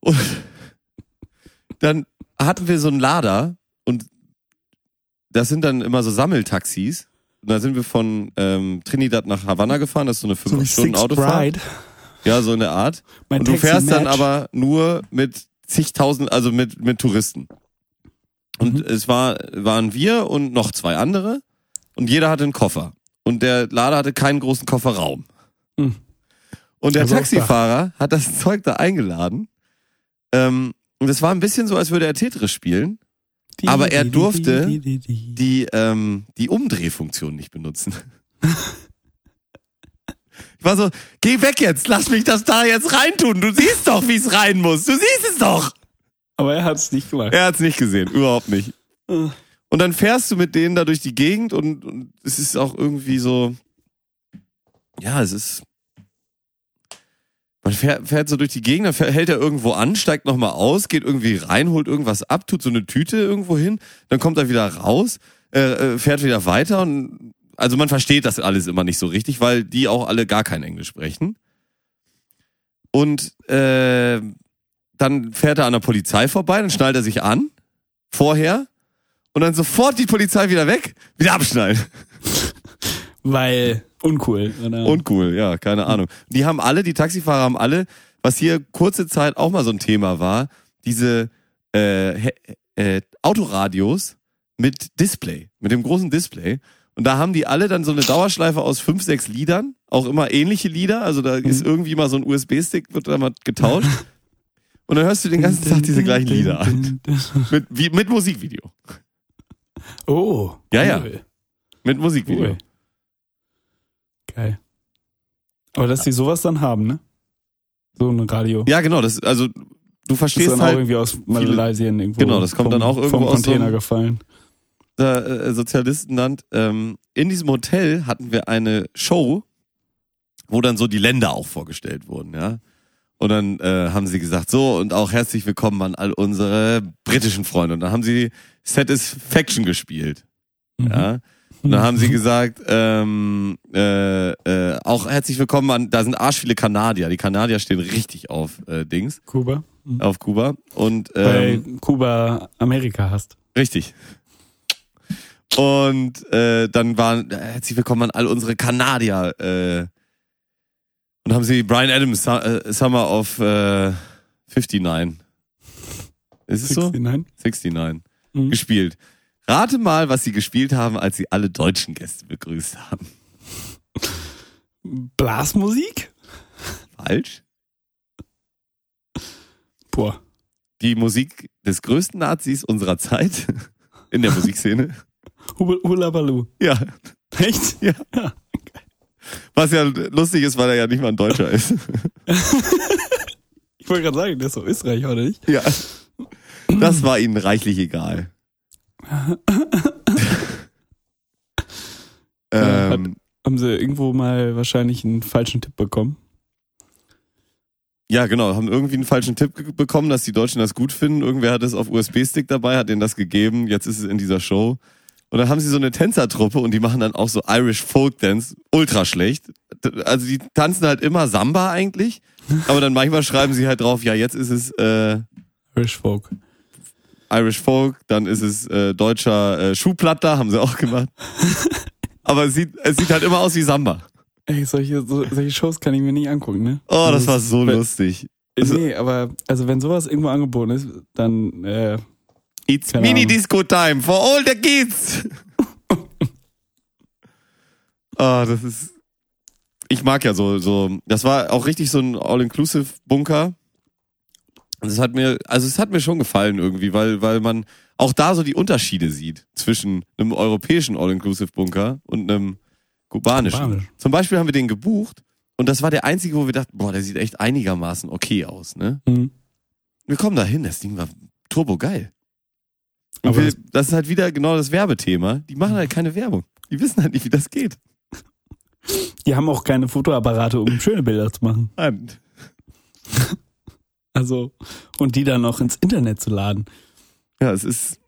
und dann hatten wir so einen Lader und das sind dann immer so Sammeltaxis. Und da sind wir von ähm, Trinidad nach Havanna gefahren, das ist so eine So wie 5 Stunden Sixth Autofahrt. Ja, so in der Art. Mein Und du Taxi fährst dann Match. aber nur mit zigtausend, also mit, mit Touristen. Und Mhm. es war, waren wir und noch zwei andere. Und jeder hatte einen Koffer. Und der Lader hatte keinen großen Kofferraum. Mhm. Und der Also Taxifahrer hat das Zeug da eingeladen. Ähm, und es war ein bisschen so, als würde er Tetris spielen, aber er durfte die, ähm, die Umdrehfunktion nicht benutzen. Ich war so, geh weg jetzt, lass mich das da jetzt reintun. Du siehst doch, wie es rein muss. Du siehst es doch. Aber er hat es nicht gemacht. Er hat's nicht gesehen, überhaupt nicht. Und dann fährst du mit denen da durch die Gegend und, und es ist auch irgendwie so, ja, es ist, man fährt, fährt so durch die Gegend, dann hält er irgendwo an, steigt nochmal aus, geht irgendwie rein, holt irgendwas ab, tut so eine Tüte irgendwo hin, dann kommt er wieder raus, äh, äh, fährt wieder weiter und also man versteht das alles immer nicht so richtig, weil die auch alle gar kein Englisch sprechen. Und äh, dann fährt er an der Polizei vorbei, dann schnallt er sich an, vorher, und dann sofort die Polizei wieder weg, wieder abschnallen. Weil uncool. Oder? Uncool, ja, keine Ahnung. Die haben alle, die Taxifahrer haben alle, was hier kurze Zeit auch mal so ein Thema war, diese äh, äh, Autoradios mit Display, mit dem großen Display. Und da haben die alle dann so eine Dauerschleife aus fünf, sechs Liedern, auch immer ähnliche Lieder. Also da ist irgendwie mal so ein USB-Stick, wird da mal getauscht. Und dann hörst du den ganzen Tag diese gleichen Lieder an. Mit, wie, mit Musikvideo. Oh. Ja, ja. Mit Musikvideo. Cool. Geil. Aber dass die sowas dann haben, ne? So ein Radio. Ja, genau. Das, also du das ist verstehst dann auch halt irgendwie aus Malaysia irgendwo. Genau, das kommt vom, dann auch irgendwo vom aus Container einem- gefallen. äh, Sozialistenland. Ähm, in diesem Hotel hatten wir eine Show, wo dann so die Länder auch vorgestellt wurden, ja. Und dann äh, haben sie gesagt, so und auch herzlich willkommen an all unsere britischen Freunde. Und dann haben sie Satisfaction gespielt, Mhm. ja. Und dann haben sie gesagt, ähm, äh, äh, auch herzlich willkommen an, da sind arsch viele Kanadier. Die Kanadier stehen richtig auf äh, Dings, Kuba. Mhm. auf Kuba. Und Weil ähm, Kuba Amerika hast. Richtig. Und äh, dann waren äh, herzlich willkommen an all unsere Kanadier. Äh, und haben sie Brian Adams äh, Summer of äh, 59. Ist es so? 69? 69. Mhm. Gespielt. Rate mal, was sie gespielt haben, als sie alle deutschen Gäste begrüßt haben. Blasmusik? Falsch? Boah. Die Musik des größten Nazis unserer Zeit in der Musikszene. Hula Baloo. Ja. Echt? Ja. Was ja lustig ist, weil er ja nicht mal ein Deutscher ist. Ich wollte gerade sagen, der ist doch Österreicher, oder nicht? Ja. Das war ihnen reichlich egal. ähm, Haben sie irgendwo mal wahrscheinlich einen falschen Tipp bekommen? ja, genau. Haben irgendwie einen falschen Tipp bekommen, dass die Deutschen das gut finden. Irgendwer hat es auf USB-Stick dabei, hat denen das gegeben. Jetzt ist es in dieser Show. Und dann haben sie so eine Tänzertruppe und die machen dann auch so Irish Folk Dance. Ultra schlecht. Also die tanzen halt immer Samba eigentlich. Aber dann manchmal schreiben sie halt drauf, ja, jetzt ist es äh, Irish Folk. Irish Folk, dann ist es äh, deutscher äh, Schuhplatter, haben sie auch gemacht. Aber es sieht, es sieht halt immer aus wie Samba. Ey, solche, so, solche Shows kann ich mir nicht angucken, ne? Oh, das war so lustig. Also- Nee, aber also wenn sowas irgendwo angeboten ist, dann äh, It's Keine Mini Ahnung. Disco Time for all the kids. Ah, das ist. Ich mag ja so, so. Das war auch richtig so ein All-Inclusive-Bunker. Es hat mir, also es hat mir schon gefallen irgendwie, weil, weil man auch da so die Unterschiede sieht zwischen einem europäischen All-Inclusive-Bunker und einem kubanischen. Kubanisch. Zum Beispiel haben wir den gebucht und das war der einzige, wo wir dachten, boah, der sieht echt einigermaßen okay aus, ne? hm. Wir kommen da hin, das Ding war turbo geil. Und Aber wir, das- das ist halt wieder genau das Werbethema. Die machen halt keine Werbung. Die wissen halt nicht, wie das geht. die haben auch keine Fotoapparate, um schöne Bilder zu machen. Nein. Also, und die dann noch ins Internet zu laden. Ja, es ist.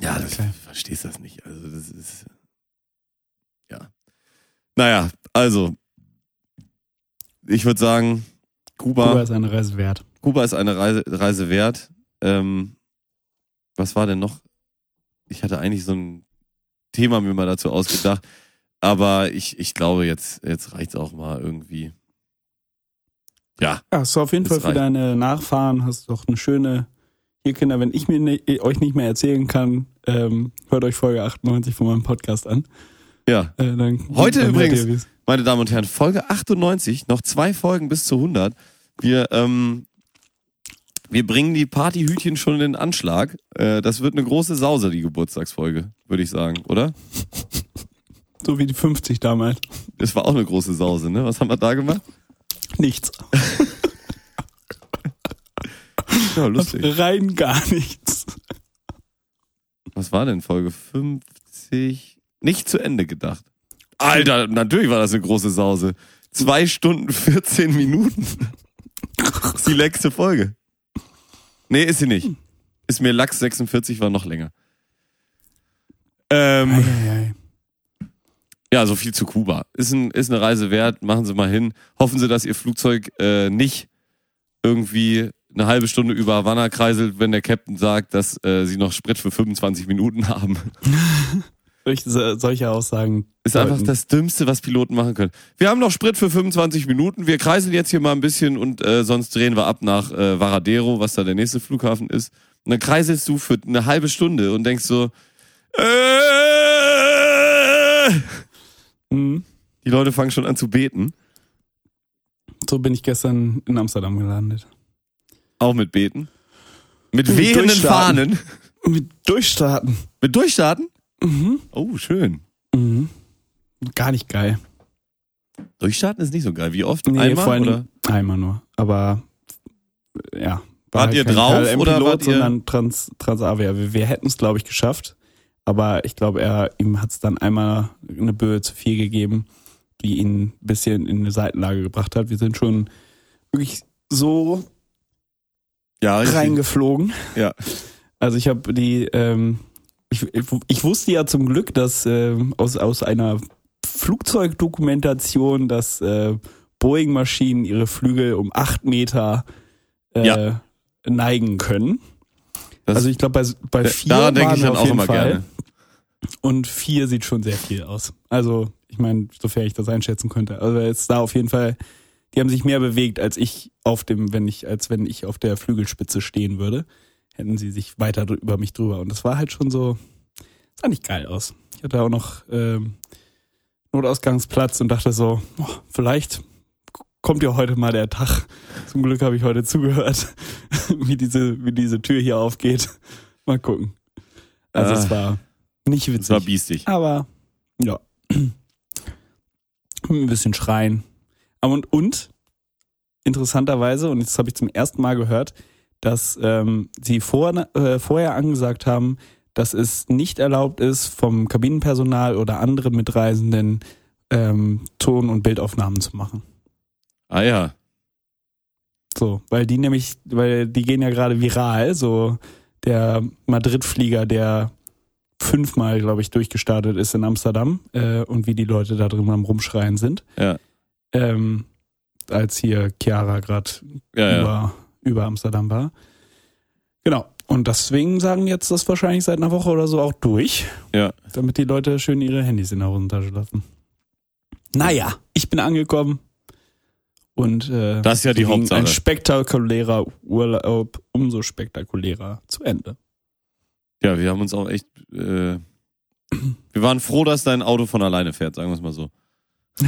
Ja, das, Okay. verstehst das nicht. Also, das ist. Ja. Naja, also. Ich würde sagen, Kuba Kuba, ist eine Reise wert. Kuba ist eine Reise, Reise wert. Ähm, was war denn noch? Ich hatte eigentlich so ein Thema mir mal dazu ausgedacht. Aber ich, ich glaube, jetzt, jetzt reicht's auch mal irgendwie. Ja, Ja, hast du auf jeden Fall für reicht. deine Nachfahren, hast doch eine schöne, hier Kinder, wenn ich mir ne, euch nicht mehr erzählen kann, ähm, hört euch Folge 98 von meinem Podcast an. ja. Äh, dann, Heute dann übrigens. ihr, Meine Damen und Herren, Folge 98, noch zwei Folgen bis zu 100. Wir, ähm, wir bringen die Partyhütchen schon in den Anschlag. Äh, das wird eine große Sause, die Geburtstagsfolge, würde ich sagen, oder? So wie die 50 damals. Das war auch eine große Sause, ne? Was haben wir da gemacht? Nichts. Ja, lustig. Rein gar nichts. Was war denn Folge 50? Nicht zu Ende gedacht. Alter, natürlich war das eine große Sause. Zwei Stunden 14 Minuten. Das ist die längste Folge. Nee, ist sie nicht. Ist mir Lachs 46 war noch länger. Ähm, Eieiei. Ja, so viel zu Kuba. Ist, ein, ist eine Reise wert. Machen Sie mal hin. Hoffen Sie, dass Ihr Flugzeug äh, nicht irgendwie eine halbe Stunde über Havanna kreiselt, wenn der Captain sagt, dass äh, Sie noch Sprit für 25 Minuten haben. Solche, solche Aussagen. Ist einfach deuten- das Dümmste, was Piloten machen können. Wir haben noch Sprit für 25 Minuten. Wir kreiseln jetzt hier mal ein bisschen und äh, sonst drehen wir ab nach äh, Varadero, was da der nächste Flughafen ist. Und dann kreiselst du für eine halbe Stunde und denkst so, äh, Mhm. die Leute fangen schon an zu beten. So bin ich gestern in Amsterdam gelandet. Auch mit beten. Mit Mit wehenden. Fahnen. Mit Durchstarten. Mit Durchstarten? Mhm. Oh, schön. Mhm. Gar nicht geil. Durchstarten ist nicht so geil. Wie oft? Nee, Einmal? vor allem oder? einmal nur. Aber ja. War Wart halt ihr drauf oder wart ihr- sondern Trans, Transavia. Wir, wir hätten es, glaube ich, geschafft. Aber ich glaube, er ihm hat es dann einmal eine Böe zu viel gegeben, die ihn ein bisschen in eine Seitenlage gebracht hat. Wir sind schon wirklich so Ja, reingeflogen. Ja. Also ich habe die, ähm, ich, ich, wusste ja zum Glück, dass ähm, aus, aus einer Flugzeugdokumentation, dass äh, Boeing-Maschinen ihre Flügel um acht Meter äh, Ja. neigen können. Das- also ich glaube bei, bei vier Daran denke ich dann auch immer Fall. gerne. Und vier sieht schon sehr viel aus. Also ich meine, sofern ich das einschätzen könnte. Also jetzt da auf jeden Fall die haben sich mehr bewegt als ich auf dem, wenn ich, als wenn ich auf der Flügelspitze stehen würde. Hätten sie sich weiter über mich drüber. Und das war halt schon so, sah nicht geil aus. Ich hatte auch noch ähm, Notausgangsplatz und dachte so, oh, vielleicht kommt ja heute mal der Tag. Zum Glück habe ich heute zugehört, wie diese, wie diese Tür hier aufgeht. Mal gucken. Also Ah. es war nicht Das war witzig. biestig. Aber ja. Ein bisschen schreien. Und, und interessanterweise, und jetzt habe ich zum ersten Mal gehört, dass ähm, sie vor, äh, vorher angesagt haben, dass es nicht erlaubt ist, vom Kabinenpersonal oder anderen Mitreisenden ähm, Ton- und Bildaufnahmen zu machen. Ah ja. So, weil die nämlich, weil die gehen ja gerade viral, so der Madrid-Flieger, der fünfmal, glaube ich, durchgestartet ist in Amsterdam äh, und wie die Leute da drin am Rumschreien sind. Ja. Ähm, als hier Chiara gerade Ja, ja. über, über Amsterdam war. Genau. Und deswegen sagen jetzt das wahrscheinlich seit einer Woche oder so auch durch, Ja. damit die Leute schön ihre Handys in der Hosentasche lassen. Naja, ich bin angekommen und äh, Das ist ja die Hauptsache. Ein spektakulärer Urlaub, umso spektakulärer zu Ende. Ja, wir haben uns auch echt. Äh, wir waren froh, dass dein Auto von alleine fährt, sagen wir es mal so.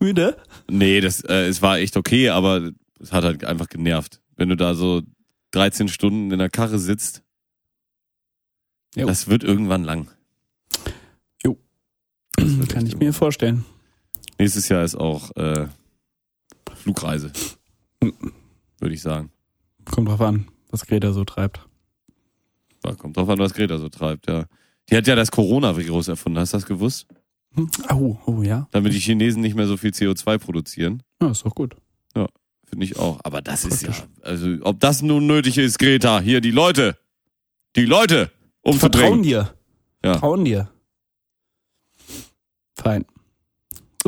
Müde? Nee, das, äh, es war echt okay, aber es hat halt einfach genervt. Wenn du da so 13 Stunden in der Karre sitzt, Jo. das wird irgendwann lang. Jo. Das Kann ich mir vorstellen. Nächstes Jahr ist auch äh, Flugreise. Würde ich sagen. Kommt drauf an, was Greta so treibt. Ja, kommt drauf an, was Greta so treibt, ja. Die hat ja das Coronavirus erfunden, hast du das gewusst? Oh, oh ja. Damit die Chinesen nicht mehr so viel CO2 produzieren. Ja, ist doch gut. Finde ich auch. Aber das ist ja, also ob das nun nötig ist, Greta, hier die Leute, die Leute Vertrauen umzubringen. dir. Ja. Vertrauen dir. Fein.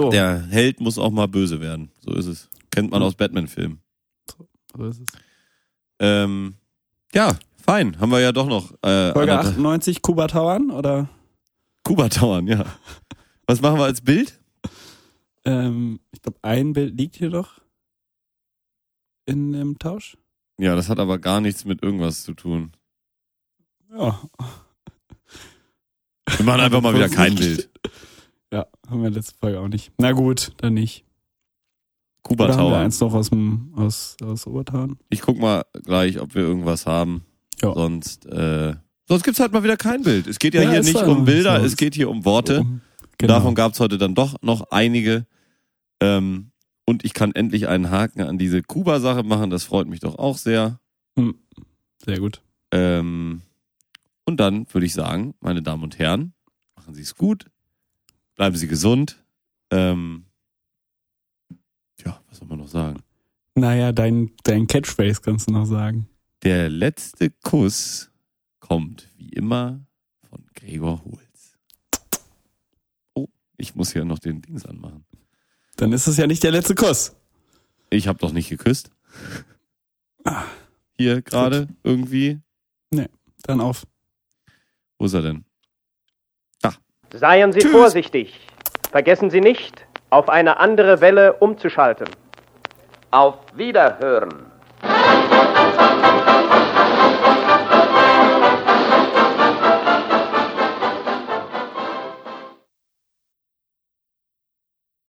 So, Der Held muss auch mal böse werden. So ist es. Kennt man Ja. aus Batman-Filmen. so ist es. Ähm, ja, fein. Haben wir ja doch noch. Äh, Folge anderthalb- 98, Kuba Tauern oder? Kuba Tauern, ja. Was machen wir als Bild? Ähm, ich glaube, ein Bild liegt hier doch in dem Tausch. Ja, das hat aber gar nichts mit irgendwas zu tun. Ja. Wir machen einfach mal wieder kein Bild. Ja, haben wir letzte Folge auch nicht. Na gut, dann nicht. Kuba Oder haben wir eins noch aus dem aus, aus Obertauern? Ich guck mal gleich, ob wir irgendwas haben. Ja. Sonst, äh, sonst gibt's halt mal wieder kein Bild. Es geht ja, Ja, hier nicht um Bilder, es geht hier um Worte. Oh, genau. Davon gab's heute dann doch noch einige. Ähm, und ich kann endlich einen Haken an diese Kuba-Sache machen. Das freut mich doch auch sehr. Sehr gut. Ähm, und dann würde ich sagen, meine Damen und Herren, machen Sie es gut, bleiben Sie gesund. Ähm, ja, was soll man noch sagen? Naja, dein, dein Catchphrase kannst du noch sagen. Der letzte Kuss kommt wie immer von Gregor Holz. Oh, ich muss hier noch den Dings anmachen. Dann ist es ja nicht der letzte Kuss. Ich habe doch nicht geküsst. Ah. Hier gerade irgendwie. Dann auf. Wo ist er denn? Seien Sie Tschüss. vorsichtig. Vergessen Sie nicht, auf eine andere Welle umzuschalten. Auf Wiederhören.